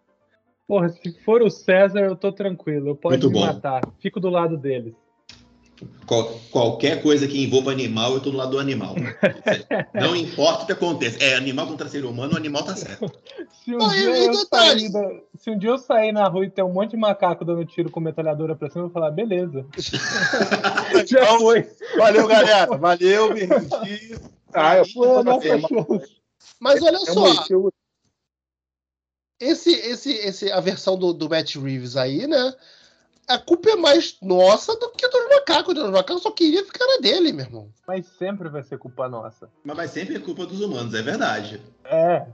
Porra, se for o César, eu tô tranquilo, eu posso Muito me bom. matar. Fico do lado deles. Qual- qualquer coisa que envolva animal, eu tô do lado do animal. Não importa o que aconteça. É animal contra ser humano, o animal tá certo. Se um, dia eu sair da- se um dia eu sair na rua e ter um monte de macaco dando tiro com metralhadora pra cima, eu vou falar, beleza. Já foi. Valeu, galera. Valeu, me rendi. Ah, eu fazer, chance. Mas olha é só, eu- esse, esse, esse, a versão do, do Matt Reeves aí, né? A culpa é mais nossa do que dos macacos. Os macacos só queria ficar na dele, meu irmão. Mas sempre vai ser culpa nossa. Mas vai sempre é culpa dos humanos, é verdade. É,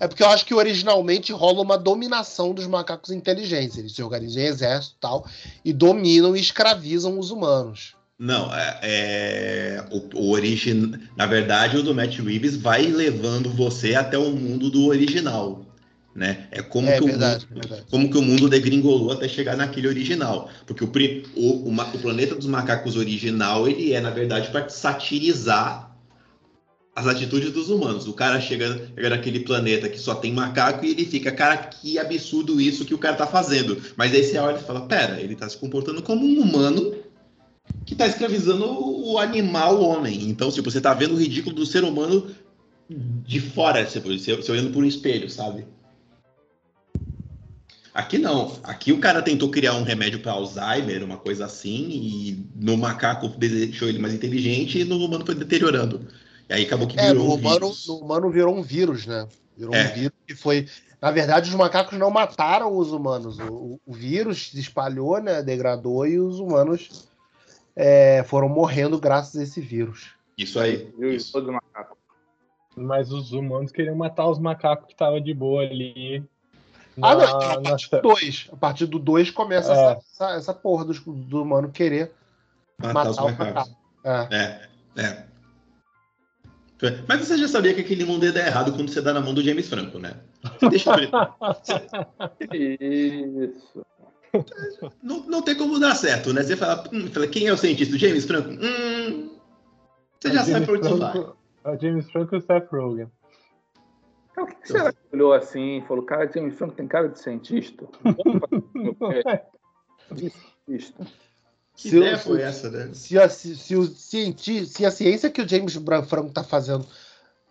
É porque eu acho que originalmente rola uma dominação dos macacos inteligentes. Eles se organizam em exército e tal, e dominam e escravizam os humanos. Não, é, é- o, o origin, na verdade, o do Matt Reeves vai levando você até o mundo do original, né? É como é que verdade, o mundo, verdade. como que o mundo degringolou até chegar naquele original, porque o, o, o o planeta dos macacos original ele é na verdade para satirizar as atitudes dos humanos. O cara chega, chega naquele planeta que só tem macaco e ele fica, cara, que absurdo isso que o cara tá fazendo. Mas aí você olha e fala, pera, ele tá se comportando como um humano que tá escravizando o animal homem. Então, tipo, você tá vendo o ridículo do ser humano de fora, tipo, você, você olhando por um espelho, sabe? Aqui não. Aqui o cara tentou criar um remédio para Alzheimer, uma coisa assim, e no macaco deixou ele mais inteligente e no humano foi deteriorando. E aí acabou que É, virou no um humano, vírus. no humano virou um vírus, né? Virou É. um vírus que foi. Na verdade, os macacos não mataram os humanos. O, o- vírus se espalhou, né? Degradou e os humanos é, foram morrendo graças a esse vírus. Isso aí. Isso. todo macaco. mas os humanos queriam matar os macacos que estavam de boa ali. Ah, na- não, então, a na partir ce- do 2. A partir do 2 começa É. essa, essa, essa porra do, do humano querer Matar, os matar o macaco. É. É, é. Mas você já sabia que aquele mundo ia dar errado quando você dá na mão do James Franco, né? Você deixa ele- Isso. não, não tem como dar certo, né? Você fala, hum, fala, quem é o cientista? O James Franco? Hum, você já É o sabe pra onde isso vai. Franco- é o James Franco e o Seth Rogen. Então, o que será que olhou assim e falou, cara, James Franco tem cara de cientista? Cientista. Que Se, ideia o- foi essa, né? se, a, se, se o cienti- se a ciência que o James Franco tá fazendo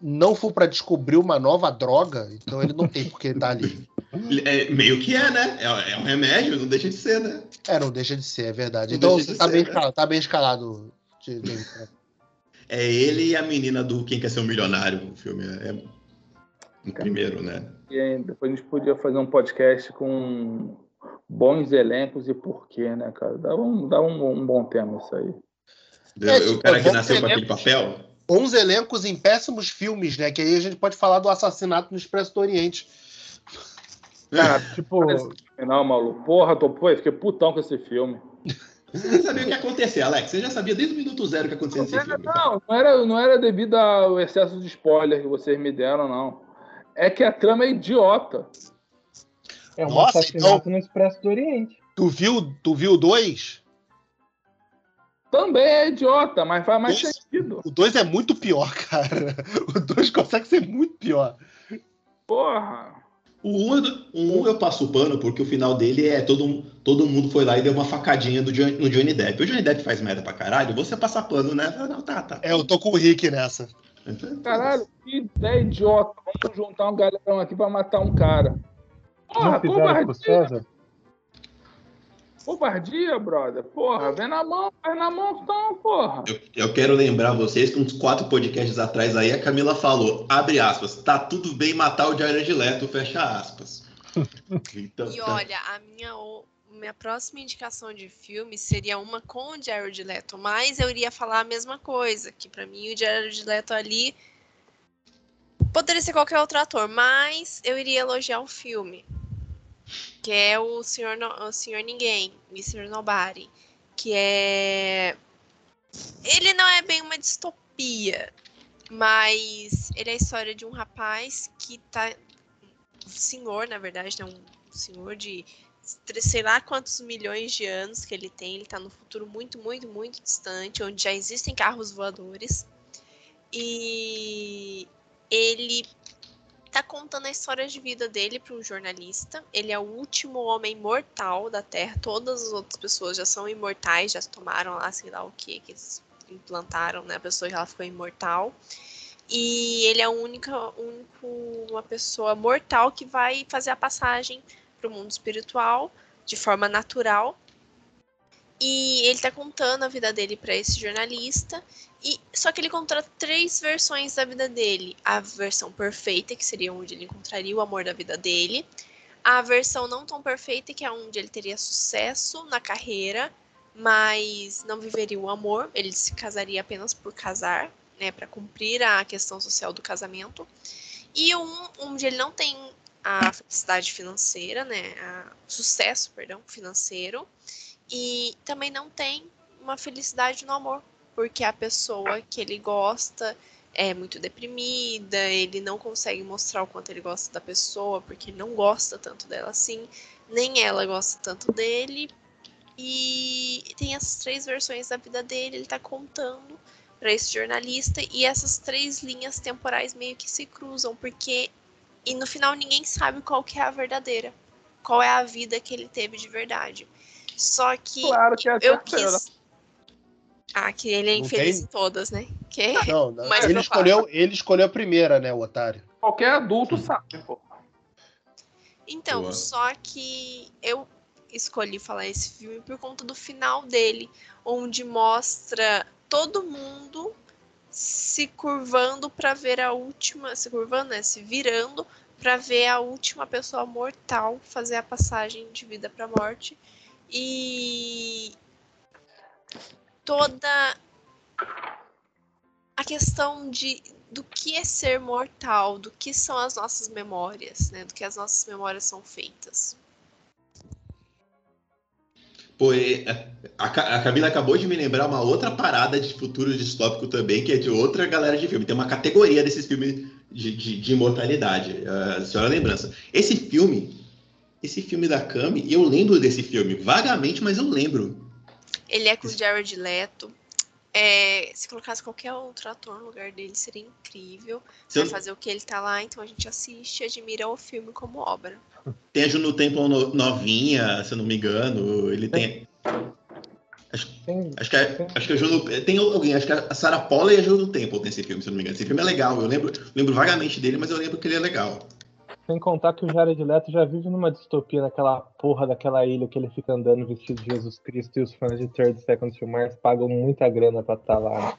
não for para descobrir uma nova droga, então ele não tem por que estar ali. É, meio que é, né? É, é um remédio, não deixa de ser, né? É, não deixa de ser, é verdade. Não Então você tá ser, bem, né? escalado, tá bem escalado, James Franco. É ele e a menina do Quem Quer Ser um Milionário, o filme. É, o primeiro, né? E aí, depois a gente podia fazer um podcast com bons elencos e porquê, né, cara? Dá um, dá um, um bom tema isso aí. É, o tipo, cara que nasceu com aquele papel. Bons elencos em péssimos filmes, né? Que aí a gente pode falar do assassinato no Expresso do Oriente. Cara, Tipo, não, maluco. Porra, tô, pô, eu fiquei putão com esse filme. Você já sabia o que ia acontecer, Alex. Você já sabia desde o minuto zero o que ia acontecer nesse filme. Não, não era, não era devido ao excesso de spoiler que vocês me deram, não. É que a trama é idiota. é um Nossa, assassinato no Expresso do Oriente. Tu viu, tu viu o 2? Também é idiota, mas faz mais Isso. sentido. O 2 é muito pior, cara. O 2 consegue ser muito pior. Porra. O 1 um, o um eu passo o pano porque o final dele é todo, todo mundo foi lá e deu uma facadinha do Johnny, no Johnny Depp. O Johnny Depp faz merda pra caralho, você passa pano, né? Não, tá, tá. É, eu tô com o Rick nessa. Caralho, que ideia idiota. Vamos juntar um galerão aqui pra matar um cara. Porra, covardia. Covardia, brother. Porra, vem na mão, vem na mão então, porra. Eu, eu quero lembrar vocês que uns quatro podcasts atrás aí a Camila falou, abre aspas, tá tudo bem matar o Jared Leto, fecha aspas. Então, e tá. olha, a minha, minha próxima indicação de filme seria uma com o Jared Leto, mas eu iria falar a mesma coisa, que para mim o Jared Leto ali poderia ser qualquer outro ator, mas eu iria elogiar o filme que é o Senhor, no, o Senhor Ninguém, Mr. Nobody, que é... Ele não é bem uma distopia, mas ele é a história de um rapaz que tá... Um senhor, na verdade, né? Um senhor de sei lá quantos milhões de anos que ele tem, ele tá no futuro muito, muito, muito distante, onde já existem carros voadores. E ele tá contando a história de vida dele para um jornalista. Ele é o último homem mortal da Terra. Todas as outras pessoas já são imortais, já tomaram lá, sei lá o que que eles implantaram, né? A pessoa já ficou imortal. E ele é a única, único, uma pessoa mortal que vai fazer a passagem para o mundo espiritual de forma natural. E ele tá contando a vida dele para esse jornalista e só que ele encontra três versões da vida dele: a versão perfeita, que seria onde ele encontraria o amor da vida dele, a versão não tão perfeita, que é onde ele teria sucesso na carreira, mas não viveria o amor, ele se casaria apenas por casar, né, para cumprir a questão social do casamento. E um onde ele não tem a felicidade financeira, né, a sucesso, perdão, financeiro, e também não tem uma felicidade no amor, porque a pessoa que ele gosta é muito deprimida, ele não consegue mostrar o quanto ele gosta da pessoa, porque ele não gosta tanto dela assim, nem ela gosta tanto dele. E tem essas três versões da vida dele, ele tá contando para esse jornalista e essas três linhas temporais meio que se cruzam, porque e no final ninguém sabe qual que é a verdadeira, qual é a vida que ele teve de verdade. Só que, claro que é eu quis ah, que ele é infeliz em todas, né? Que? Não, não. Mas ele, escolheu, ele escolheu a primeira, né, o otário? Qualquer adulto sabe, pô. Então, Boa. só que eu escolhi falar esse filme por conta do final dele, onde mostra todo mundo se curvando para ver a última, se curvando, né, se virando para ver a última pessoa mortal fazer a passagem de vida para morte. E toda a questão de do que é ser mortal, do que são as nossas memórias, né? Do que as nossas memórias são feitas. Pô, a, a Camila acabou de me lembrar uma outra parada de futuro distópico também, que é de outra galera de filme. Tem uma categoria desses filmes de, de, de imortalidade. Uh, senhora lembrança. Esse filme, esse filme da Cami, eu lembro desse filme, vagamente, mas eu lembro. Ele é com o Jared Leto. É, se colocasse qualquer outro ator no lugar dele, seria incrível. Sim. Pra fazer o que ele tá lá, então a gente assiste e admira o filme como obra. Tem a Juno Temple novinha, se eu não me engano. Ele tem. Acho, acho, que, é, acho que a Juno. Tem alguém, acho que a Sarah Paula e a Juno Temple nesse filme, se eu não me engano. Esse filme é legal. Eu lembro, lembro vagamente dele, mas eu lembro que ele é legal. Sem contar que o Jared Leto já vive numa distopia naquela porra daquela ilha que ele fica andando vestido de Jesus Cristo e os fãs de Third Second to Mars pagam muita grana pra estar tá lá. Né?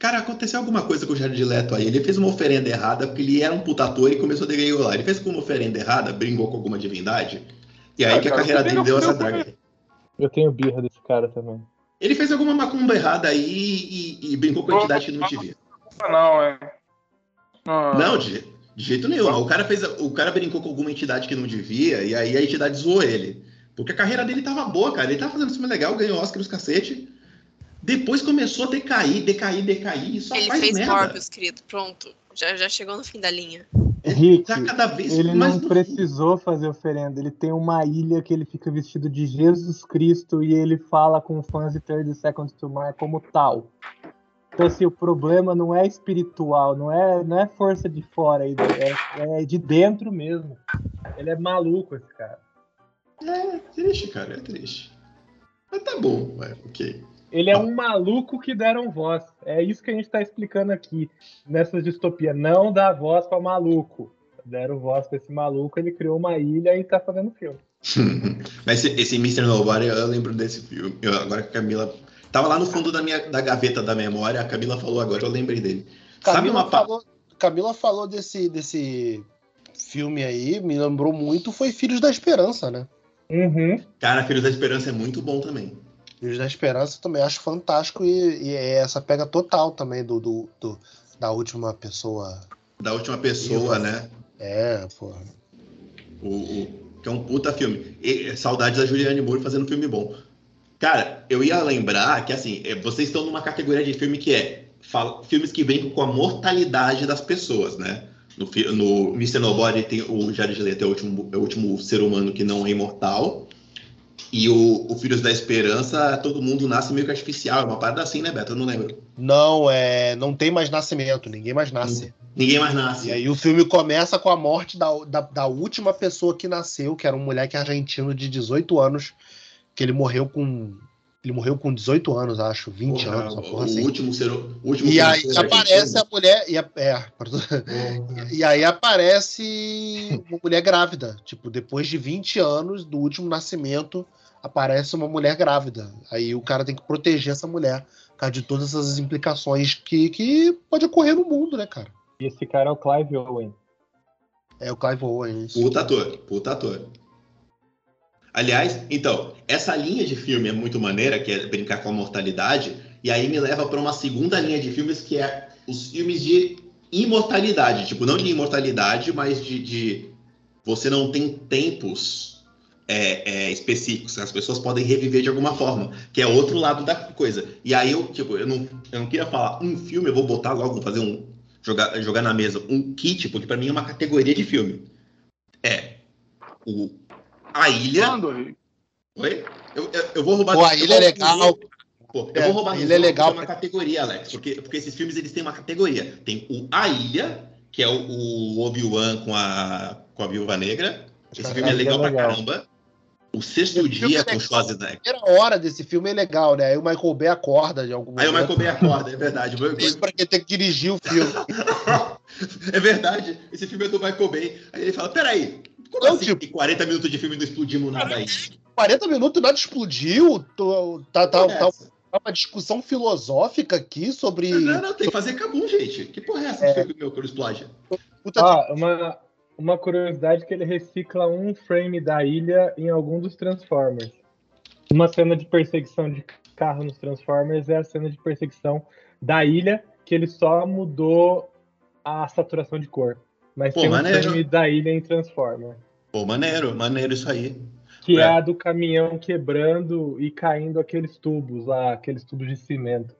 Cara, aconteceu alguma coisa com o Jared Leto aí. Ele fez uma oferenda errada porque ele era um putator e começou a degregolar. Ele fez uma oferenda errada, brincou com alguma divindade. E aí ah, que a carreira dele deu essa draga. Eu tenho birra desse cara também. Ele fez alguma macumba errada aí e, e brincou com a entidade que não devia. Não, é. Não, não de, de jeito nenhum. O cara, fez, o cara brincou com alguma entidade que não devia, e aí a entidade zoou ele. Porque a carreira dele tava boa, cara. Ele tava fazendo filme legal, ganhou Oscar os cacete. Depois começou a decair, decair, decair. E só ele faz fez merda. Morbius, querido. Pronto. Já, já chegou no fim da linha. Rick, tá cada vez ele não precisou fazer oferenda. Ele tem uma ilha que ele fica vestido de Jesus Cristo e ele fala com fãs de Third Second to Mars como tal. Então, assim, o problema não é espiritual, não é, não é força de fora, é, é de dentro mesmo. Ele é maluco, esse cara. É, triste, cara, é triste. Mas tá bom, vai, ok. Ele é um maluco que deram voz. É isso que a gente está explicando aqui nessa distopia. Não dá voz para maluco. Deram voz para esse maluco, ele criou uma ilha e está fazendo filme. Mas esse, esse Mr. Nobody, eu lembro desse filme. Eu, agora que a Camila. Tava lá no fundo da, minha, da gaveta da memória, a Camila falou agora, eu lembrei dele. Sabe Camila uma pa- falou, Camila falou desse, desse filme aí, me lembrou muito, foi Filhos da Esperança, né? Uhum. Cara, Filho da Esperança é muito bom também. Filhos da Esperança eu também acho fantástico e, e é essa pega total também do, do, do- da última pessoa. Da última pessoa, Isso. né? É, porra. O, o- que é um puta filme. E, saudades da Juliane Moore fazendo filme bom. Cara, eu ia lembrar que, assim, é, vocês estão numa categoria de filme que é filmes que brincam com a mortalidade das pessoas, né? No, no Mr. Nobody tem o Jared Leto é o último, é o último ser humano que não é imortal. E o, o Filhos da Esperança, todo mundo nasce meio que artificial. É uma parada assim, né, Beto? Eu não lembro. Não, é, não tem mais nascimento, ninguém mais nasce. Ninguém mais nasce. E aí o filme começa com a morte da, da, da última pessoa que nasceu, que era um moleque argentino de 18 anos, que ele morreu com. Ele morreu com 18 anos, acho, 20 Porra, anos, uma o porra assim. último ser, o último E ser aí aparece a mulher. E, a- é, e aí aparece uma mulher grávida. Tipo, depois de 20 anos do último nascimento, aparece uma mulher grávida. Aí o cara tem que proteger essa mulher, por causa de todas essas implicações que, que pode ocorrer no mundo, né, cara? E esse cara é o Clive Owen. É o Clive Owen. isso. Puta ator, puta ator. Aliás, então, essa linha de filme é muito maneira, que é brincar com a mortalidade, e aí me leva para uma segunda linha de filmes que é os filmes de imortalidade. Tipo, não de imortalidade, mas de. de- você não tem tempos é, é, específicos, as pessoas podem reviver de alguma forma, que é outro lado da coisa. E aí eu, tipo, eu não, eu não queria falar um filme, eu vou botar logo, vou fazer um. Jogar, jogar na mesa um kit, porque para mim é uma categoria de filme. É o A Ilha. Quando? Oi? Eu, eu, eu vou roubar. Pô, a eu ilha é vou- legal. Pô, eu É, vou roubar a ilha é legal uma categoria, Alex, porque, porque esses filmes eles têm uma categoria. Tem o A Ilha, que é o, o Obi-Wan com a, com a Viúva Negra. Esse Essa filme é ilha é legal pra legal. caramba. O Sexto Dia é com legal. Schwarzenegger. primeira hora desse filme é legal, né? Aí o Michael Bay acorda de algum Aí o momento. Michael Bay acorda, é verdade. O Michael- Pra quem tem que dirigir o filme. É verdade, esse filme é do Michael Bay. Aí ele fala: peraí, como Não, assim? tipo- Em 40 minutos de filme não explodimos nada aí. 40 minutos nada explodiu. tô- tá, tá, tá essa? uma discussão filosófica aqui sobre. Não, não, tem que fazer cabum, gente. Que porra é essa É. que filme meu que explode? Puta Ah, uma, uma curiosidade que ele recicla um frame da ilha em algum dos Transformers. Uma cena de perseguição de carro nos Transformers é a cena de perseguição da ilha, que ele só mudou a saturação de cor. Mas Pô, tem um maneiro. frame da ilha em Transformer. Pô, maneiro, maneiro isso aí. Que é. É. a do caminhão quebrando e caindo aqueles tubos lá, aqueles tubos de cimento.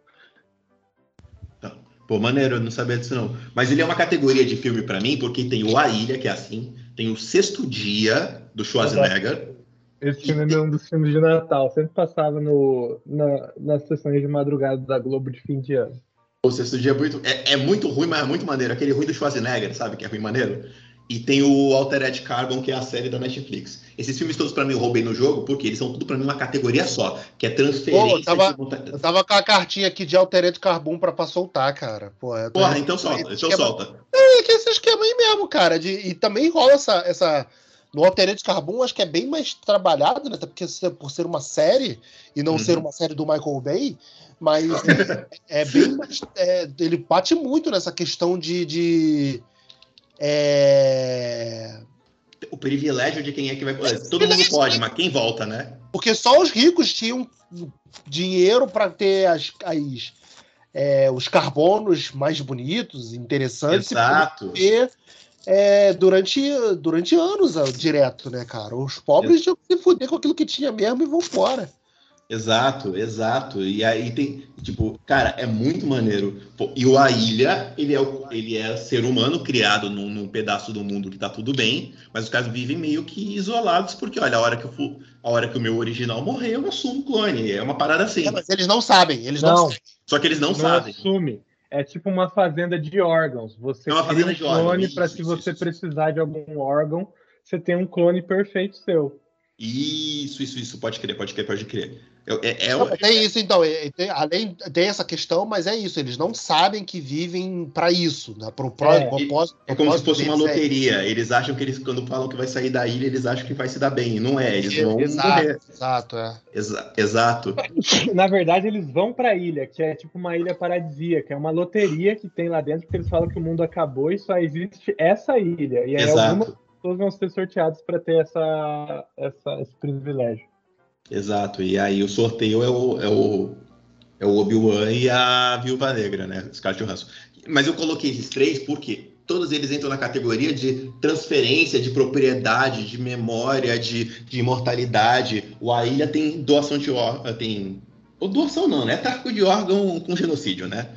Pô, maneiro, eu não sabia disso não. Mas ele é uma categoria de filme pra mim, porque tem o A Ilha, que é assim, tem o Sexto Dia, do Schwarzenegger. Esse filme é um dos filmes de Natal. Sempre passava no, na, nas sessões de madrugada da Globo de fim de ano. O Sexto Dia é muito, é, é muito ruim, mas é muito maneiro. Aquele ruim do Schwarzenegger, sabe? Que é ruim maneiro. E tem o Altered Carbon, que é a série da Netflix. Esses filmes todos pra mim eu roubei no jogo, porque eles são tudo pra mim uma categoria só, que é transferência Pô, tava- de Eu tava com a cartinha aqui de Altered Carbon pra, pra soltar, cara. Pô, é, Porra, então solta, esse então esquema- solta. É que esse esquema aí mesmo, cara. De, e também rola essa. essa no Altered Carbon, acho que é bem mais trabalhado, né? Até porque por ser uma série e não Uhum. ser uma série do Michael Bay, mas é, é bem é, ele bate muito nessa questão de. de é, O privilégio de quem é que vai poder. Todo mundo pode, mas quem volta, né? Porque só os ricos tinham dinheiro para ter as, as, é, os carbonos mais bonitos, interessantes, e Exato. poder é, durante, durante anos direto, né, cara? Os pobres tinham que se fuder com aquilo que tinha mesmo e vão embora. Exato, exato. E aí tem, tipo, cara, é muito maneiro. Pô, e o A Ilha, ele é, o, ele é ser humano criado num, num pedaço do mundo que tá tudo bem, mas os caras vivem meio que isolados, porque, olha, a hora que, eu fu- a hora que o meu original morrer, eu assumo o clone. É uma parada assim. É, mas eles não sabem, eles não, Não. sabem. Só que eles não, Não sabem. assume. É tipo uma fazenda de órgãos. Você É uma cria fazenda um de órgãos, clone para se você isso. precisar de algum órgão, você tem um clone perfeito seu. Isso, isso, isso, pode crer, pode crer, pode crer. É, é, Não, tem isso, então. é- é- tem- além tem essa questão, mas é isso. Eles não sabem que vivem pra isso, né? Pro pró- É, propósito. é como se fosse uma é loteria. Eles acham que eles, quando falam que vai sair da ilha, eles acham que vai se dar bem. E Não é, eles vão Exato, morrer. exato, é. Exa- exato. Na verdade, eles vão pra ilha, que é tipo uma ilha paradisíaca, é uma loteria que tem lá dentro, porque eles falam que o mundo acabou e só existe essa ilha. E aí algumas Exato. pessoas vão ser sorteadas pra ter essa, essa- esse privilégio. Exato. E aí o sorteio é o, é o, é o Obi-Wan e a Viúva Negra, né? Scarlett Johansson. Mas eu coloquei esses três porque todos eles entram na categoria de transferência de propriedade, de memória, de, de imortalidade. O A Ilha tem doação de órgão, tem... Ou doação não, né? Tráfico de órgão com genocídio, né?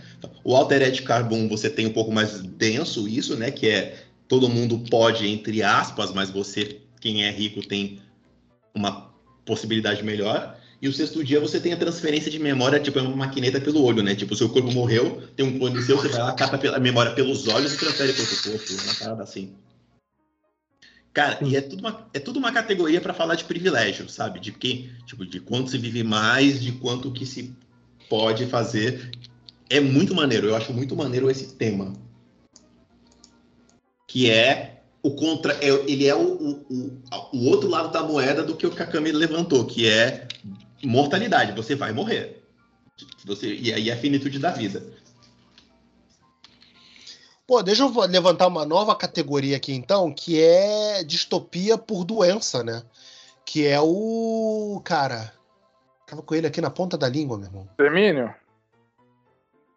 O Altered Carbon você tem um pouco mais denso isso, né? Que é todo mundo pode, entre aspas, mas você, quem é rico, tem uma possibilidade melhor. E o sexto dia você tem a transferência de memória, tipo, é uma maquineta pelo olho, né? Tipo, seu corpo morreu, tem um clone seu, você vai lá, cata a memória pelos olhos e transfere para outro corpo. Uma parada assim. Cara, e é tudo uma, é tudo uma categoria para falar de privilégio, sabe? De quem, tipo, de quanto se vive mais, de quanto que se pode fazer. É muito maneiro, eu acho muito maneiro esse tema. Que é o contra. é- ele é o, o, o, o outro lado da moeda do que o Kakami levantou, que é mortalidade. Você vai morrer. Você, e aí é a finitude da vida. Pô, deixa eu levantar uma nova categoria aqui, então, que é distopia por doença, né? Que é o. Cara. Tava com ele aqui na ponta da língua, meu irmão. Extermínio?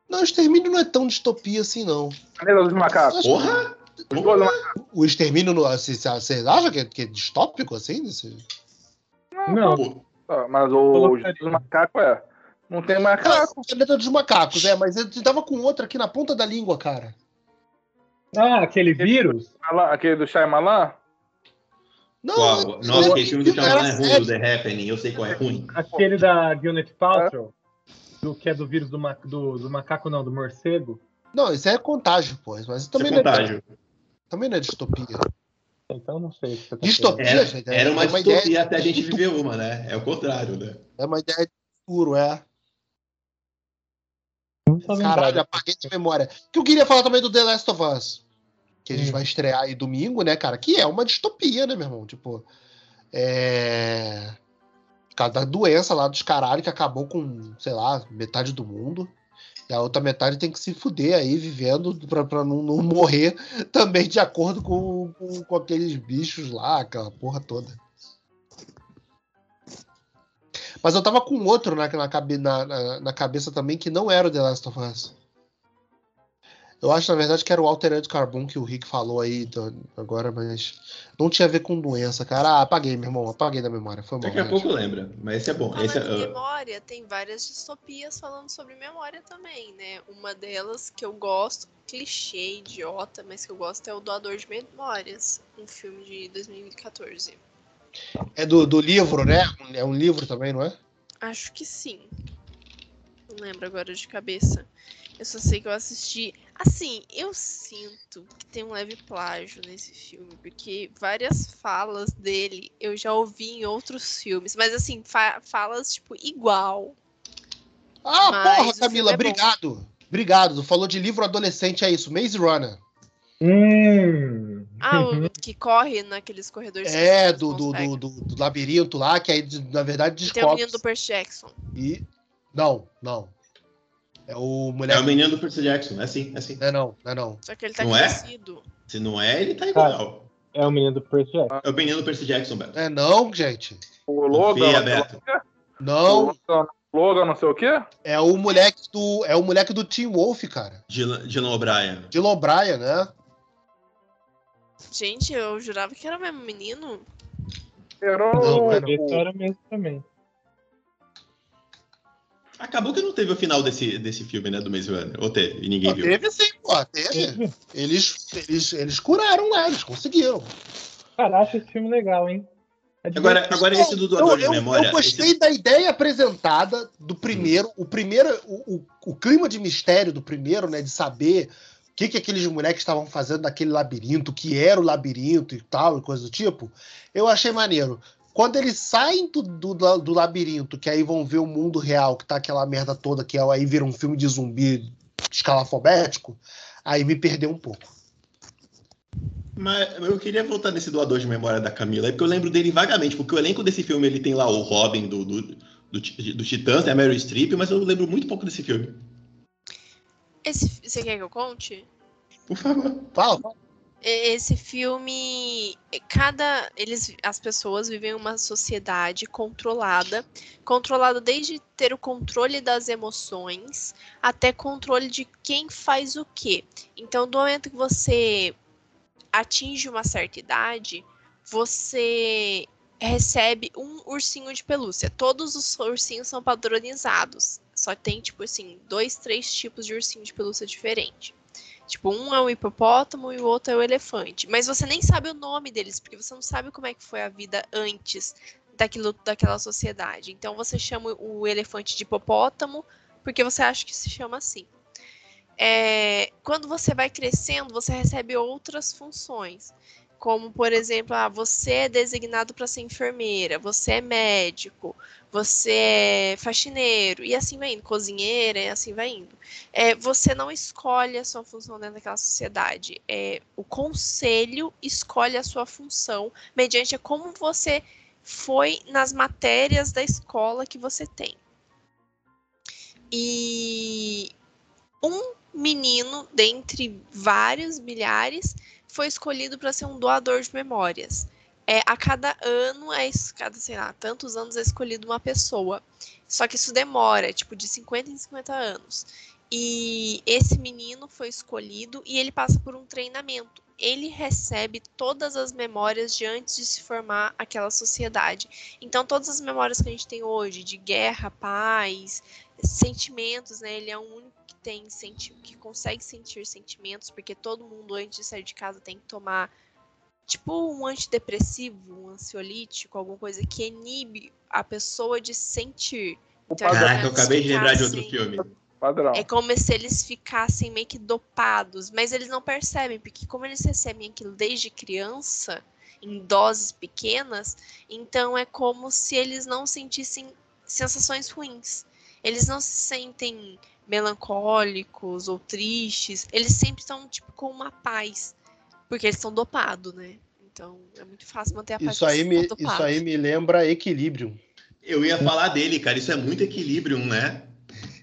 Não, o extermínio não é tão distopia assim, não. Planeta dos macacos. Porra! Dois macacos. O extermínio, no- vocês acham que é, que é distópico assim? Desse... Não, Pô, Ah, Mas o dos macacos é. Não tem macaco. Ah, Planeta dos macacos, é, mas eu tava com outra aqui na ponta da língua, cara. Ah, aquele vírus? Aquele do Shyamalan? Não, qual? eu- Nossa, aquele filme do Shyamalan é ruim, o The Happening, eu sei qual é ruim. Aquele da Gwyneth Paltrow? Do, que é do vírus do, ma- do, do macaco, não, do morcego? Não, isso é contágio, pô. Mas Isso também, é não é, contágio. Também não é distopia. Então não sei. você tá Distopia, Era, gente, era uma é uma distopia ideia até a gente viver uma, né? É o contrário, né? É uma ideia de futuro, é. Caralho, apaguei de memória. Que eu queria falar também do The Last of Us. Que a gente Hum. vai estrear aí domingo, né, cara? Que é uma distopia, né, meu irmão? Tipo, é. Por causa da doença lá dos caralho que acabou com, sei lá, metade do mundo. E a outra metade tem que se fuder aí, vivendo, pra não, não morrer também de acordo com, com, com aqueles bichos lá, aquela porra toda. Mas eu tava com outro na, na, na- na cabeça também que não era o The Last of Us. Eu acho, na verdade, que era o Altered Carbon que o Rick falou aí então, agora, mas não tinha a ver com doença, cara. Ah, apaguei, meu irmão, apaguei da memória. Foi mal. Daqui a gente. pouco lembra, mas esse é bom. Esse é, em uh, memória, tem várias distopias falando sobre memória também, né? Uma delas que eu gosto, clichê, idiota, mas que eu gosto é o Doador de Memórias, um filme de 2014. É do, do livro, né? É um livro também, não é? Acho que sim. Não lembro agora de cabeça. Eu só sei que eu assisti. Assim, eu sinto que tem um leve plágio nesse filme, porque várias falas dele eu já ouvi em outros filmes, mas assim, fa- falas tipo igual. Ah, Mas porra, o Camila, é bom. obrigado. Obrigado. Tu falou de livro adolescente, é isso. Maze Runner. Hum. Ah, o que corre naqueles corredores. É, do, do, do, do- do labirinto lá, que aí, na verdade, E Tem o descobre. menino do Percy Jackson. E. Não, não. É o é mulher. o menino do Percy Jackson, é assim, é assim. Não é não, não é não. Só que ele tá Não é? crescido. Se não é, ele tá igual. É o menino do Percy Jackson. É o menino do Percy Jackson, Beto. É não, gente. O Logan. Confia, Beto. o? Não, O Logan, não sei o quê? é o moleque do. É o moleque do Team Wolf, cara. Dylan Dylan O'Brien. De O'Brien, né? Gente, eu jurava que era o mesmo menino. Era Não, o- é não. Esse era mesmo também. Acabou que não teve o final desse, desse filme, né? Do Maze Runner. Ou teve, e ninguém Pô, viu. teve sim, pô, teve. Eles, eles, eles curaram lá, eles conseguiram. Cara, acho esse filme legal, hein? É Agora, agora esse do doador eu, de eu- memória. eu gostei esse- da ideia apresentada do primeiro, o primeiro, o, o, o clima de mistério do primeiro, né, de saber o que que aqueles moleques estavam fazendo naquele labirinto, o que era o labirinto e tal, e coisa do tipo. Eu achei maneiro. Quando eles saem do, do, do labirinto, que aí vão ver o mundo real, que tá aquela merda toda, que aí vira um filme de zumbi escalafobético, aí me perdeu um pouco. Mas eu queria voltar nesse doador de memória da Camila, porque eu lembro dele vagamente, porque o elenco desse filme ele tem lá o Robin do, do, do, do Titãs, né, a Meryl Streep, mas eu lembro muito pouco desse filme. Esse, você quer que eu conte? Por favor. Fala. Esse filme, cada eles, as pessoas vivem uma sociedade controlada, controlada desde ter o controle das emoções até controle de quem faz o quê. Então, do momento que você atinge uma certa idade, você recebe um ursinho de pelúcia. Todos os ursinhos são padronizados. Só tem, tipo assim, dois, três tipos de ursinho de pelúcia diferente. Tipo, um é o hipopótamo e o outro é o elefante. Mas você nem sabe o nome deles, porque você não sabe como é que foi a vida antes daquilo, daquela sociedade. Então você chama o elefante de hipopótamo, porque você acha que se chama assim é, quando você vai crescendo, você recebe outras funções. Como, por exemplo, ah, você é designado para ser enfermeira, você é médico, você é faxineiro, e assim vai indo, cozinheira, e assim vai indo. É, você não escolhe a sua função dentro daquela sociedade. É, o conselho escolhe a sua função mediante a como você foi nas matérias da escola que você tem. E um menino, dentre vários milhares, foi escolhido para ser um doador de memórias. É, a cada ano, é, cada, sei lá, tantos anos é escolhido uma pessoa. Só que isso demora, tipo, de 50 em 50 anos. E esse menino foi escolhido e ele passa por um treinamento. Ele recebe todas as memórias de antes de se formar aquela sociedade. Então, todas as memórias que a gente tem hoje, de guerra, paz, sentimentos, né? Ele é um único tem senti que consegue sentir sentimentos, porque todo mundo antes de sair de casa tem que tomar tipo um antidepressivo, um ansiolítico, alguma coisa que inibe a pessoa de sentir. Então, Caraca, eu acabei de lembrar de outro filme. Padrão. É como se eles ficassem meio que dopados, mas eles não percebem, porque como eles recebem aquilo desde criança, em doses pequenas, então é como se eles não sentissem sensações ruins. Eles não se sentem melancólicos ou tristes, eles sempre estão tipo com uma paz, porque eles estão dopados, né? Então é muito fácil manter a paz. Isso aí me, isso aí me lembra equilíbrio. Eu ia falar dele, cara. Isso é muito equilíbrio, né?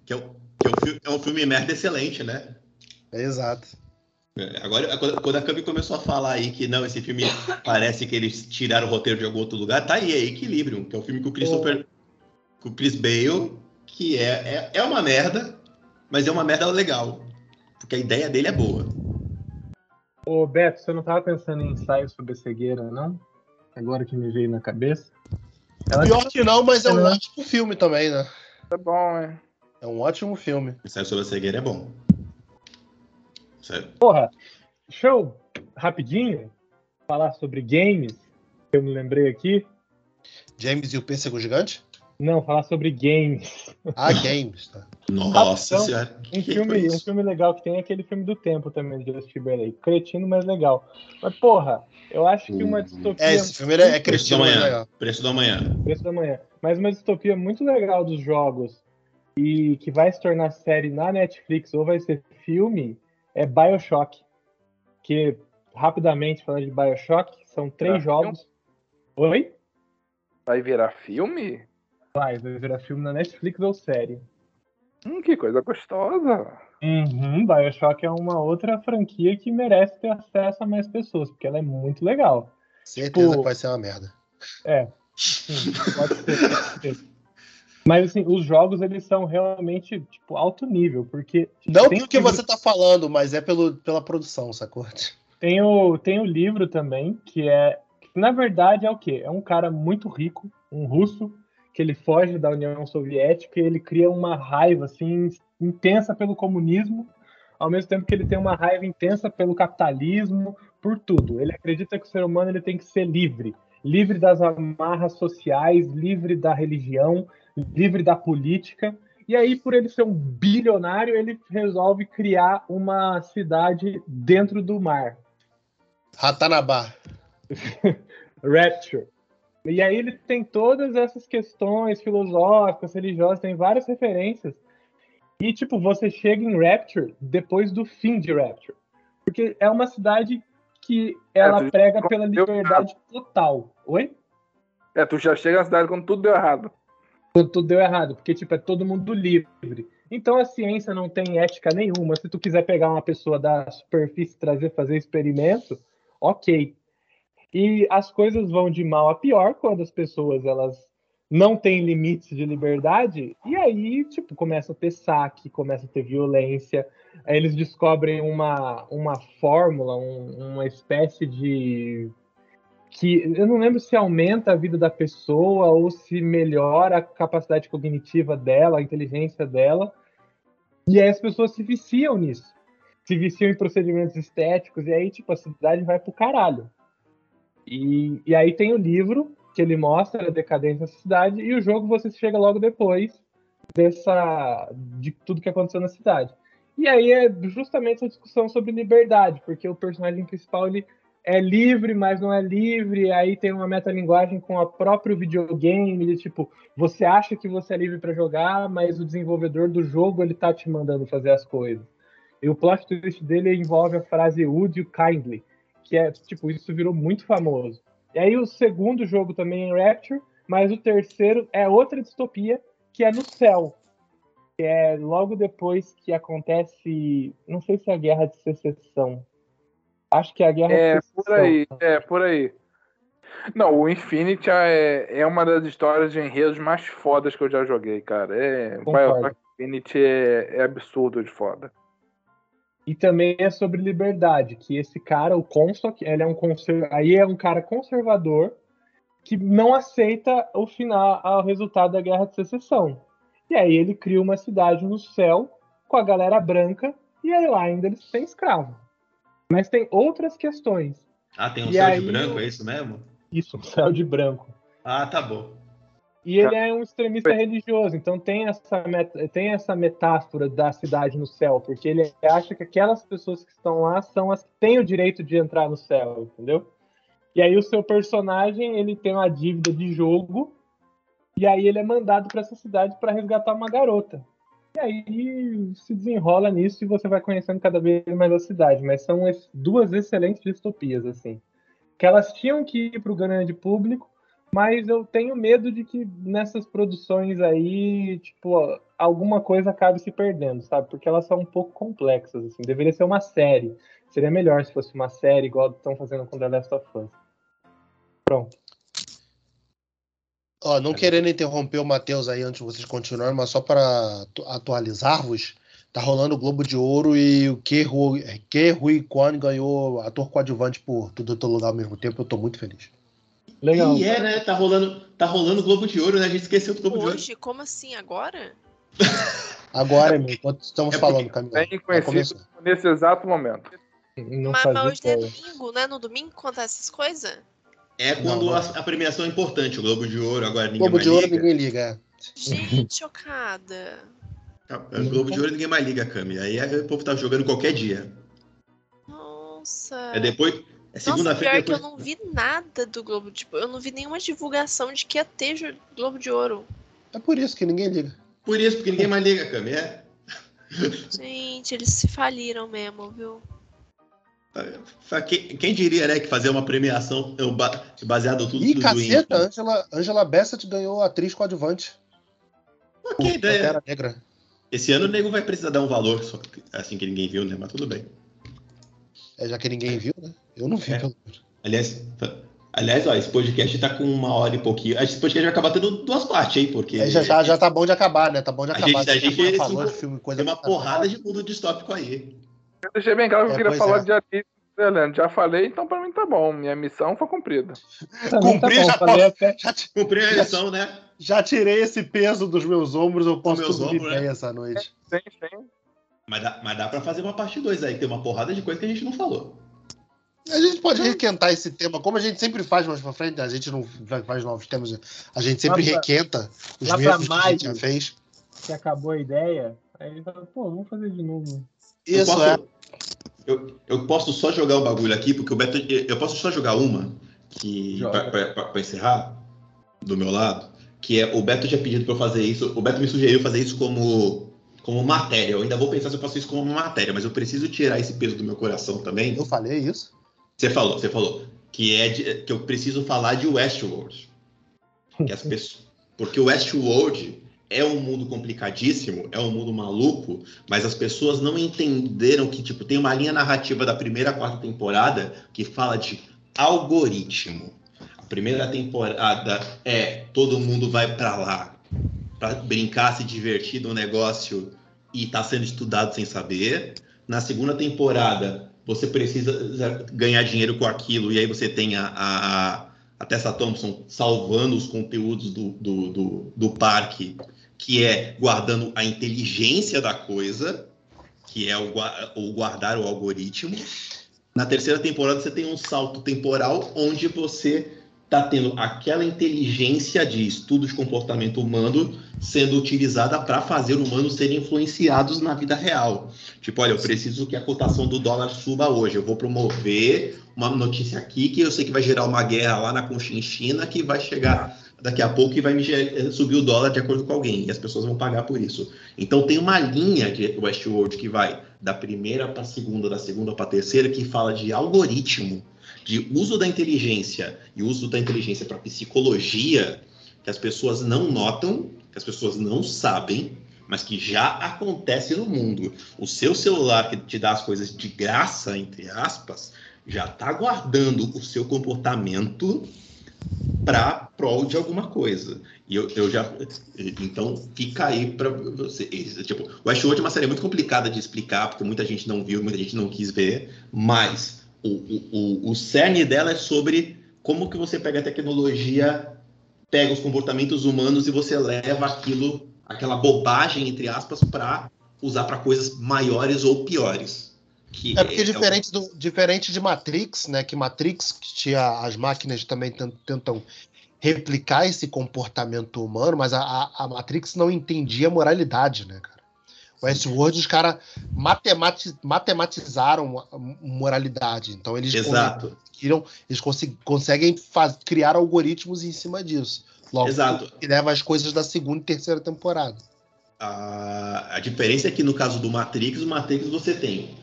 Que é, um, que é, um, é um filme merda excelente, né? É exato. É, agora, quando a Cami começou a falar aí que não, esse filme parece que eles tiraram o roteiro de algum outro lugar, tá aí, é Equilíbrio, que é o um filme com o Christopher, com o Chris Bale, que é, é, é uma merda, mas é uma merda legal. Porque a ideia dele é boa. Ô, Beto, você não estava pensando em ensaio sobre cegueira, não? Agora que me veio na cabeça. Ela Pior que não, mas é um ótimo filme também, né? É bom, é. É um ótimo filme. Ensaio sobre a cegueira é bom. Sério. Porra, show rapidinho falar sobre games. Que eu me lembrei aqui. James e o Pêssego Gigante? Não, falar sobre games. Ah, games, tá. Nossa então, senhora. Um filme, um filme legal que tem é aquele filme do tempo também, de Justin Bieber Cretino, mas legal. Mas, porra, eu acho que uma distopia. É, esse filme é, é cretino, Preço da manhã. Preço da manhã. Preço da manhã. Mas uma distopia muito legal dos jogos e que vai se tornar série na Netflix ou vai ser filme é Bioshock. Que, rapidamente falando de Bioshock, são três jogos. Oi? Vai virar filme? Vai, vai virar filme na Netflix ou série. Hum, que coisa gostosa. Uhum, Bioshock é uma outra franquia que merece ter acesso a mais pessoas, porque ela é muito legal. Certeza tipo, que vai ser uma merda. É. Sim, pode ser, pode ser. Mas assim, os jogos eles são realmente tipo alto nível, porque não pelo que você tá falando, mas é pelo, pela produção, sacou? Tem o tem o livro também que é na verdade é o quê? É um cara muito rico, um russo que ele foge da União Soviética e ele cria uma raiva assim intensa pelo comunismo, ao mesmo tempo que ele tem uma raiva intensa pelo capitalismo, por tudo. Ele acredita que o ser humano ele tem que ser livre, livre das amarras sociais, livre da religião, livre da política. E aí, por ele ser um bilionário, ele resolve criar uma cidade dentro do mar. Ratanabá. Rapture. E aí ele tem todas essas questões filosóficas, religiosas, tem várias referências. E, tipo, você chega em Rapture depois do fim de Rapture. Porque é uma cidade que ela tu prega pela liberdade total. Oi? É, tu já chega na cidade quando tudo deu errado. Quando tudo deu errado, porque, tipo, é todo mundo livre. Então a ciência não tem ética nenhuma. Se tu quiser pegar uma pessoa da superfície e trazer fazer experimento, ok. E as coisas vão de mal a pior quando as pessoas elas não têm limites de liberdade e aí tipo começa a ter saque, começa a ter violência. Eles descobrem uma, uma fórmula, um- uma espécie de que eu não lembro se aumenta a vida da pessoa ou se melhora a capacidade cognitiva dela, a inteligência dela. E aí as pessoas se viciam nisso. Se viciam em procedimentos estéticos, e aí, tipo, a cidade vai pro caralho. E, e aí tem o livro que ele mostra a decadência da cidade, e o jogo você chega logo depois dessa de tudo que aconteceu na cidade. E aí é justamente a discussão sobre liberdade, porque o personagem principal ele é livre, mas não é livre. Aí tem uma metalinguagem com o próprio videogame, de tipo, você acha que você é livre para jogar, mas o desenvolvedor do jogo ele tá te mandando fazer as coisas. E o plot twist dele envolve a frase Would you kindly, que é tipo, isso virou muito famoso. E aí o segundo jogo também é Rapture, mas o terceiro é outra distopia, que é no céu. Que é logo depois que acontece, não sei se é a guerra de secessão. Acho que é a guerra É, de secessão. por aí, é, por aí. Não, o Infinity é, é uma das histórias de enredos mais fodas que eu já joguei, cara. É, Concordo. Bioshock Infinity é, é absurdo de foda. E também é sobre liberdade, que esse cara, o Comstock, ele é um conser... aí é um cara conservador que não aceita o final, o resultado da guerra de secessão. E aí ele cria uma cidade no céu com a galera branca e aí lá ainda eles têm escravo. Mas tem outras questões. Ah, tem um E céu aí de branco, é isso mesmo? Isso, um céu de branco. Ah, tá bom. E ele é um extremista religioso, então tem essa, tem essa metáfora da cidade no céu, porque ele acha que aquelas pessoas que estão lá são as que têm o direito de entrar no céu, entendeu? E aí o seu personagem, ele tem uma dívida de jogo, e aí ele é mandado para essa cidade para resgatar uma garota. E aí se desenrola nisso e você vai conhecendo cada vez mais a cidade, mas são duas excelentes distopias, assim. Que elas tinham que ir para o grande público, mas eu tenho medo de que nessas produções aí, tipo, alguma coisa acabe se perdendo, sabe? Porque elas são um pouco complexas, assim. Deveria ser uma série. Seria melhor se fosse uma série, igual estão fazendo com The Last of Us. Pronto. Ó, não querendo interromper o Matheus aí antes de vocês continuarem, mas só para atu- atualizar-vos, tá rolando o Globo de Ouro e o que Rui, Rui Kwan ganhou ator coadjuvante por Tudo Todo Lugar ao mesmo tempo. Eu tô muito feliz. Legal. E é, né? Tá rolando, tá rolando o Globo de Ouro, né? A gente esqueceu do Globo de Ouro. Hoje? Como assim? Agora? Agora, meu, enquanto estamos é falando, Camila. Bem vai conhecido nesse exato momento. Não mas, hoje é domingo, né? No domingo acontece essas coisas? É quando Não, não. A, a premiação é importante, o Globo de Ouro, agora ninguém Globo mais de Ouro liga. ninguém liga. é. Gente, chocada. O Globo de Ouro ninguém mais liga, Cami. Aí é- o povo tá jogando qualquer dia. Nossa. É depois. É Nossa, segunda-feira pior que eu depois. não vi nada do Globo de Ouro. Eu não vi nenhuma divulgação de que ia ter Globo de Ouro. É por isso que ninguém liga. Por isso, porque ninguém mais liga, Cami. É. Gente, eles se faliram mesmo, viu? Fa- Quem, quem diria, né, que fazer uma premiação é, ba- baseado tudo Ih, do caceta. Angela, Angela Bassett ganhou atriz coadjuvante. Ok, por ideia. Negra. Esse ano o nego vai precisar dar um valor, só que- assim que ninguém viu, né? Mas tudo bem. É, já que ninguém viu, né? Eu não vi, É. pelo menos. Aliás, aliás, ó, esse podcast tá com uma hora e pouquinho. Esse podcast vai acabar tendo duas partes, hein? Porque É, já, já, já tá bom de acabar, né? Tá bom de A acabar. gente- a gente- falou de filme, coisa tem uma porrada de mundo distópico aí. Eu deixei bem claro que eu É, queria falar é. de Alice né, Leandro? Já falei, então pra mim tá bom. Minha missão foi cumprida. Também tá bom, já falei até. Já, Cumpri a lição, né? já tirei esse peso dos meus ombros, eu posso meus dormir ombros, bem né? essa noite. Sim, sim. Mas dá, mas dá pra fazer uma parte 2 aí, que tem uma porrada de coisa que a gente não falou. A gente pode requentar esse tema, como a gente sempre faz mais pra frente, a gente não faz novos temas, a gente sempre pra- requenta os lá pra mesmos que a gente já fez. Que acabou a ideia. Aí ele fala, pô, vamos fazer de novo. eu Isso posso, é. Eu, eu posso só jogar o bagulho aqui, porque o Beto. Eu posso só jogar uma, que, Joga. pra, pra- pra- pra encerrar. do meu lado, que é o Beto tinha pedido para eu fazer isso. O Beto me sugeriu fazer isso como, como matéria. Eu ainda vou pensar se eu faço isso como matéria, mas eu preciso tirar esse peso do meu coração também. Eu falei isso? Você falou, você falou. Que é de, que eu preciso falar de Westworld. Que as pessoas, porque o Westworld é um mundo complicadíssimo, é um mundo maluco, mas as pessoas não entenderam que tipo tem uma linha narrativa da primeira à quarta temporada que fala de algoritmo. A primeira temporada é todo mundo vai para lá para brincar, se divertir no negócio e está sendo estudado sem saber. Na segunda temporada você precisa ganhar dinheiro com aquilo e aí você tem a, a, a Tessa Thompson salvando os conteúdos do, do, do, do parque que é guardando a inteligência da coisa, que é o, o guardar o algoritmo. Na terceira temporada você tem um salto temporal onde você está tendo aquela inteligência de estudo de comportamento humano sendo utilizada para fazer humanos serem influenciados na vida real. Tipo, olha, eu preciso que a cotação do dólar suba hoje. Eu vou promover uma notícia aqui que eu sei que vai gerar uma guerra lá na Conchinchina que vai chegar daqui a pouco e vai me eh, subir o dólar de acordo com alguém, e as pessoas vão pagar por isso. Então tem uma linha de Westworld que vai da primeira para a segunda, da segunda para a terceira, que fala de algoritmo, de uso da inteligência e uso da inteligência para psicologia, que as pessoas não notam, que as pessoas não sabem, mas que já acontece no mundo. O seu celular que te dá as coisas de graça, entre aspas, já está guardando o seu comportamento para prol de alguma coisa. E eu, eu já. Então, fica aí para você. Tipo, o Westworld é uma série muito complicada de explicar, porque muita gente não viu, muita gente não quis ver, mas o, o, o cerne dela é sobre como que você pega a tecnologia, pega os comportamentos humanos e você leva aquilo, aquela bobagem, entre aspas, para usar para coisas maiores ou piores. Que é porque é, diferente, do, diferente de Matrix, né? Que Matrix, que tinha as máquinas também tentam replicar esse comportamento humano, mas a, a Matrix não entendia moralidade, né? O Westworld, os caras matemati matematizaram moralidade. Então eles Exato. conseguiram, eles conseguem faz, criar algoritmos em cima disso. Logo, Exato. que leva as coisas da segunda e terceira temporada. A, a diferença é que no caso do Matrix, o Matrix você tem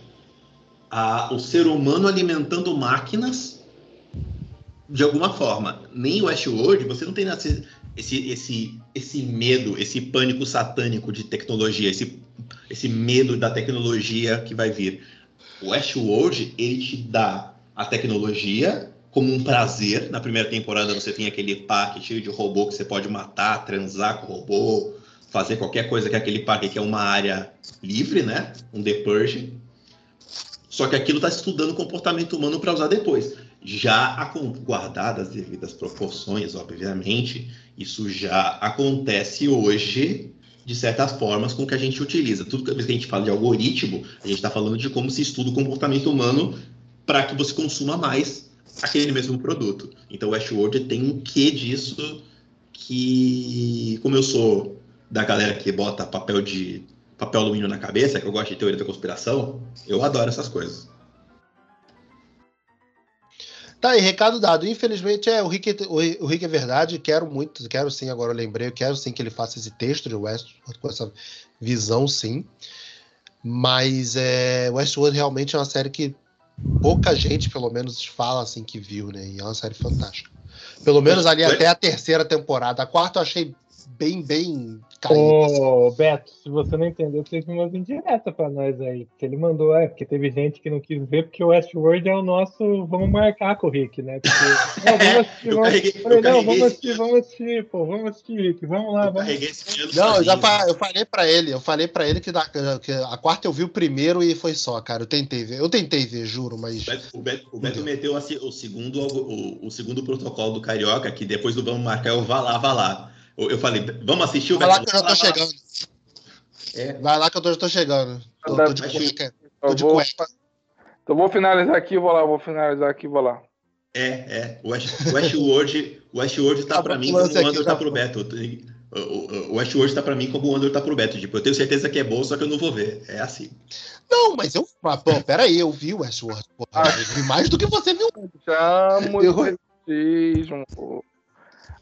a, o ser humano alimentando máquinas de alguma forma. Nem o Westworld, você não tem esse, esse, esse medo, esse pânico satânico de tecnologia, esse, esse medo da tecnologia que vai vir. O Westworld, ele te dá a tecnologia como um prazer. Na primeira temporada você tem aquele parque cheio de robô que você pode matar, transar com o robô, fazer qualquer coisa que aquele parque que é uma área livre, né? Um The Purge. Só que aquilo está estudando o comportamento humano para usar depois. Já guardadas as devidas proporções, obviamente, isso já acontece hoje de certas formas com que a gente utiliza. Tudo que a gente fala de algoritmo, a gente está falando de como se estuda o comportamento humano para que você consuma mais aquele mesmo produto. Então o Westworld tem um quê disso que, como eu sou da galera que bota papel de papel alumínio na cabeça, que eu gosto de teoria da conspiração, eu adoro essas coisas. Tá aí, recado dado. Infelizmente, é, o, Rick, o, o Rick é verdade, quero muito, quero sim, agora eu lembrei, eu quero sim que ele faça esse texto de Westworld com essa visão, sim. Mas é, Westworld realmente é uma série que pouca gente, pelo menos, fala assim que viu, né? E é uma série fantástica. Pelo menos ali até a terceira temporada. A quarta eu achei bem, bem caído. Ô. Beto, se você não entendeu, fez umas indiretas pra nós aí. Porque ele mandou, é, porque teve gente que não quis ver, porque o Westworld é o nosso. Vamos marcar com o Rick, né? Porque, não, vamos assistir, vamos, carreguei, falei, não, vamos assistir, vamos assistir, pô, vamos assistir, Rick, vamos lá, vamos. Não, eu já eu falei pra ele, eu falei pra ele que, da, que a quarta eu vi o primeiro e foi só, cara. Eu tentei ver, eu tentei ver, juro, mas. O Beto, o Beto meteu assim, o, segundo, o, o segundo protocolo do Carioca, que depois do vamos marcar, eu vá lá, vá lá. Eu falei, vamos assistir o Vai lá que eu já tô chegando. É. Vai lá que eu já tô chegando. Tô, tô de cueca. Tô de cueca. Então vou finalizar aqui, vou lá, vou finalizar aqui, vou lá. É, é. O Westworld, o Westworld tá, tá para mim como o Andor tá pro Beto. O Westworld tá para mim como o Andor tá pro Beto. Tipo, eu tenho certeza que é bom, só que eu não vou ver. É assim. Não, mas eu. Mas, pô, peraí, eu vi o Westworld. Porra, eu vi mais do que você viu. Já muito eu... pô.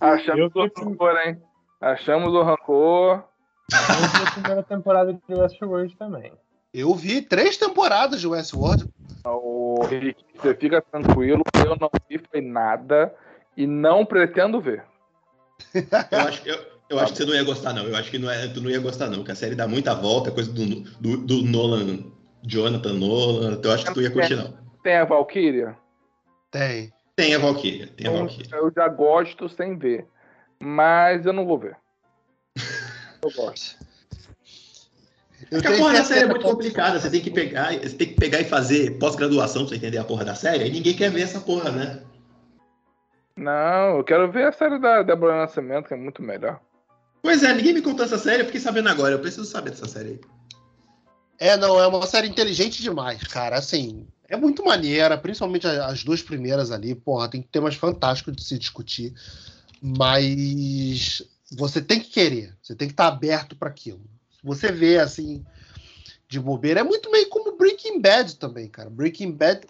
Achamos Eu o rancor, hein? Achamos o rancor. Eu vi a primeira temporada de Westworld também. Eu vi três temporadas de Westworld. O Rick, você fica tranquilo, eu não vi foi nada e não pretendo ver. Eu acho, eu, eu acho que você não ia gostar, não. Eu acho que não é, tu não ia gostar, não. Porque a série dá muita volta, coisa do, do, do Nolan, Jonathan Nolan. Então eu acho que tu ia curtir, não. Tem a Valkyria? Tem. Tem a Valkyria, tem a Valkyria. Eu já gosto sem ver. Mas eu não vou ver. Eu gosto. Eu Porque a porra da série é muito complicada. Você tem que pegar, você tem que pegar e fazer pós-graduação pra você entender a porra da série. Aí ninguém quer ver essa porra, né? Não, eu quero ver a série da Débora Nascimento, que é muito melhor. Pois é, ninguém me contou essa série, eu fiquei sabendo agora. Eu preciso saber dessa série aí. É, não, é uma série inteligente demais, cara. Assim, é muito maneira, principalmente as duas primeiras ali. Porra, tem temas fantásticos de se discutir. Mas você tem que querer, você tem que estar aberto para aquilo. Você vê, assim, de bobeira, é muito meio como Breaking Bad também, cara. Breaking Bad,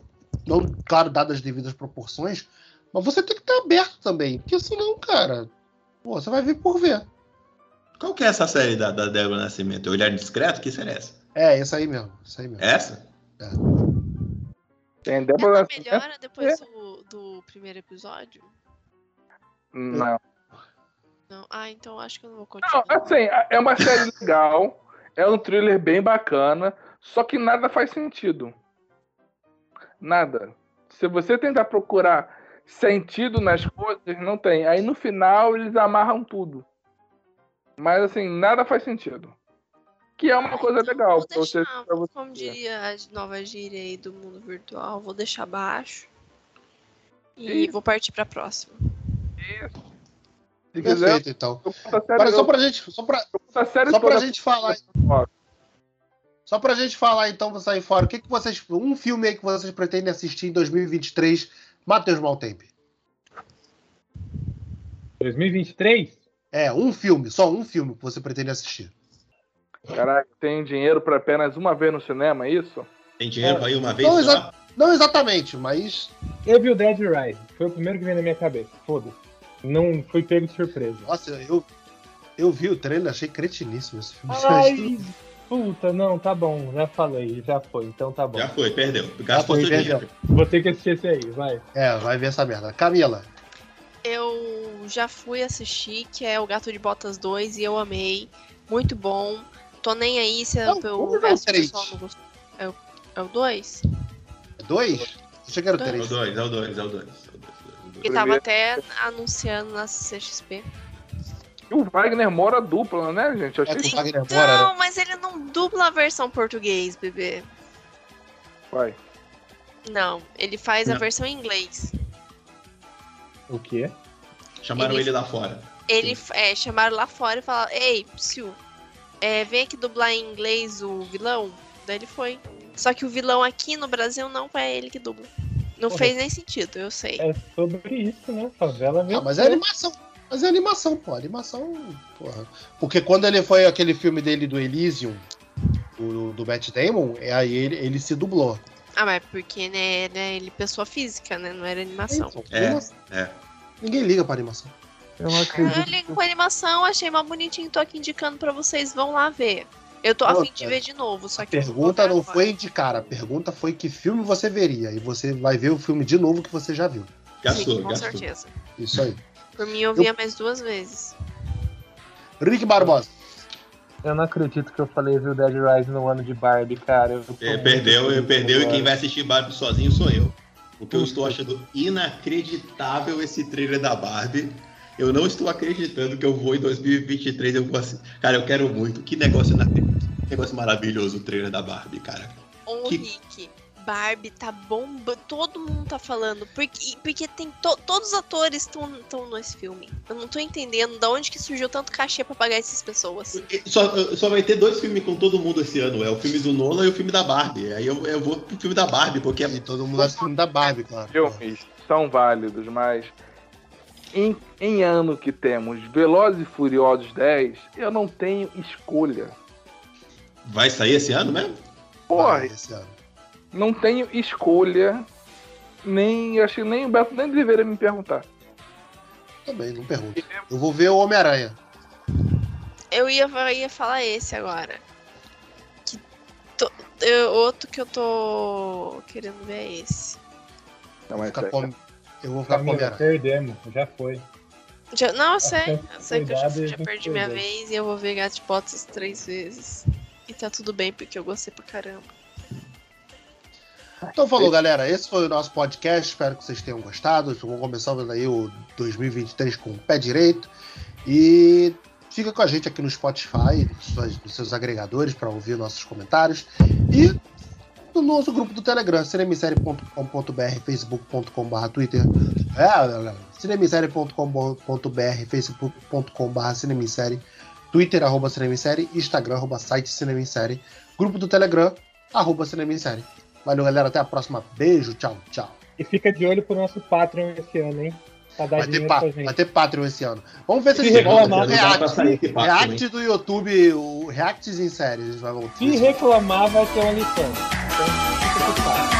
não, claro, dadas as devidas proporções, mas você tem que estar aberto também. Porque senão, cara, pô, você vai ver por ver. Qual que é essa série da, da Débora Nascimento? Olhar Discreto? Que série é essa? É, isso aí mesmo, isso aí mesmo. Essa? Tem Débora Ela melhora depois do, do primeiro episódio? Não. Não. Ah, então acho que eu não vou Não, continuar. assim, é uma série legal, é um thriller bem bacana, só que nada faz sentido. Nada. Se você tentar procurar sentido nas coisas, não tem. Aí no final eles amarram tudo. Mas assim, nada faz sentido. Que é uma coisa legal Vou pra você, deixar, pra você como diria a nova gíria aí do mundo virtual, vou deixar baixo. E Isso. vou partir pra próxima. Se quiser, Perfeito, então. a série, Agora, só pra gente, só pra, conto a série só pra gente falar, fora. Só pra gente falar, então, pra sair fora, o que, que vocês. Um filme aí que vocês pretendem assistir em 2023, Matheus Maltempe. 2023? É, um filme, só um filme que você pretende assistir. Caraca, tem dinheiro pra apenas uma vez no cinema, é isso? Tem dinheiro pra ir uma vez Não, exa- não exatamente, mas. Evil Dead Rise. Foi o primeiro que veio na minha cabeça. Foda-se. Não fui pego de surpresa. Nossa, eu, eu vi o trailer, achei cretiníssimo esse filme. Ai, puta, não, tá bom. Já falei, já foi. Então tá bom. Já foi, perdeu. Gastou foi, seu perdeu. dinheiro. Vou ter que assistir esse aí, vai. É, vai ver essa merda. Camila, Eu já fui assistir, que é o Gato de Botas 2, e eu amei. Muito bom. Tô nem aí se Não, o vamos ver o três. pessoal não gostou. É o, é o 2? dois? Achei que era o É o três. 2, é o 2, é o 2. Que tava até anunciando na CXP. E o Wagner mora dupla, né, gente? Eu É achei o que Wagner Moura, né? Não, mas ele não dubla a versão português, bebê. vai. Não, ele faz a Não. versão em inglês. O quê? Chamaram Ele- ele lá fora. Ele é, chamaram lá fora e falaram: Ei, Psyu, é, vem aqui dublar em inglês o vilão. Daí ele foi. Só que o vilão aqui no Brasil não é ele que dubla. Não Porra. fez nem sentido, eu sei. É sobre isso, né? Favela Ah, mas é animação. Mas é animação, pô. Animação, porra. Porque quando ele foi aquele filme dele do Elysium, do, do Matt Damon, é aí ele, ele se dublou. Ah, mas porque, né, era ele pessoa física, né? Não era animação. Então, É, animação. é. Ninguém liga pra animação. Eu não Eu acredito. ligo com animação, achei mal bonitinho, tô aqui indicando pra vocês, vão lá ver. Eu tô a Pô, fim de ver de novo, só A que. eu vou pergunta não agora. foi de cara, a pergunta foi que filme você veria. E você vai ver o filme de novo que você já viu. Gastou, Sim, com gastou. certeza. Isso aí. Por mim, eu via mais duas vezes. Rick Barbosa. Eu não acredito que eu falei Evil Dead Rise no ano de Barbie, cara. Eu É, perdeu, eu perdeu e quem vai assistir Barbie sozinho sou eu. Porque eu estou achando inacreditável esse trailer da Barbie. Eu não estou acreditando que eu vou em 2023, eu vou assim. Cara, eu quero muito. Que negócio inacreditável. Que negócio maravilhoso o trailer da Barbie, cara. Ô, Que- Rick, Barbie tá bomba, todo mundo tá falando. Porque, porque tem to- todos os atores estão nesse filme. Eu não tô entendendo de onde que surgiu tanto cachê pra pagar essas pessoas. Só, só vai ter dois filmes com todo mundo esse ano. É o filme do Nolan e o filme da Barbie. Aí eu, eu vou pro filme da Barbie, porque é E todo mundo assiste o filme da Barbie, claro. Filmes são válidos, mas em, em ano que temos Velozes e Furiosos 10, eu não tenho escolha. vai sair esse ano mesmo? Porra, Vai, esse ano. não tenho escolha. Nem, acho que nem o Beto nem deveria me perguntar. Também, não pergunto. Eu vou ver o Homem-Aranha. Eu ia, eu ia falar esse agora. Que tô- eu- outro que eu tô querendo ver é esse. Não, mas Ficar com- Eu vou ficar com o Camila, Homem-Aranha. perdemos, já foi. Já- não, eu sei. Eu sei que eu já, e já perdi minha perdeu. vez e eu vou ver Gato de Botas três vezes. E tá tudo bem, porque eu gostei pra caramba. Então falou, galera. Esse foi o nosso podcast. Espero que vocês tenham gostado. Vamos começando aí o 2023 com o pé direito. E fica com a gente aqui no Spotify, nos seus- nos seus agregadores, para ouvir nossos comentários. E no nosso grupo do Telegram, cinemissérie.com.br, facebook.com.br, Twitter. É, cinemissérie.com.br, facebook.com.br, cinemissérie. Twitter, arroba cinemissérie. Instagram, arroba site cinemissérie. Grupo do Telegram, arroba cinemissérie. Valeu, galera. Até a próxima. Beijo. Tchau, tchau. E fica de olho pro nosso Patreon esse ano, hein? Vai ter, pa- pra gente. vai ter Patreon esse ano. Vamos ver se eles reclamar, Não dá pra sair React, react do YouTube, o Reacts em séries. Se reclamar, vai ter uma lição. Então, fica Patreon.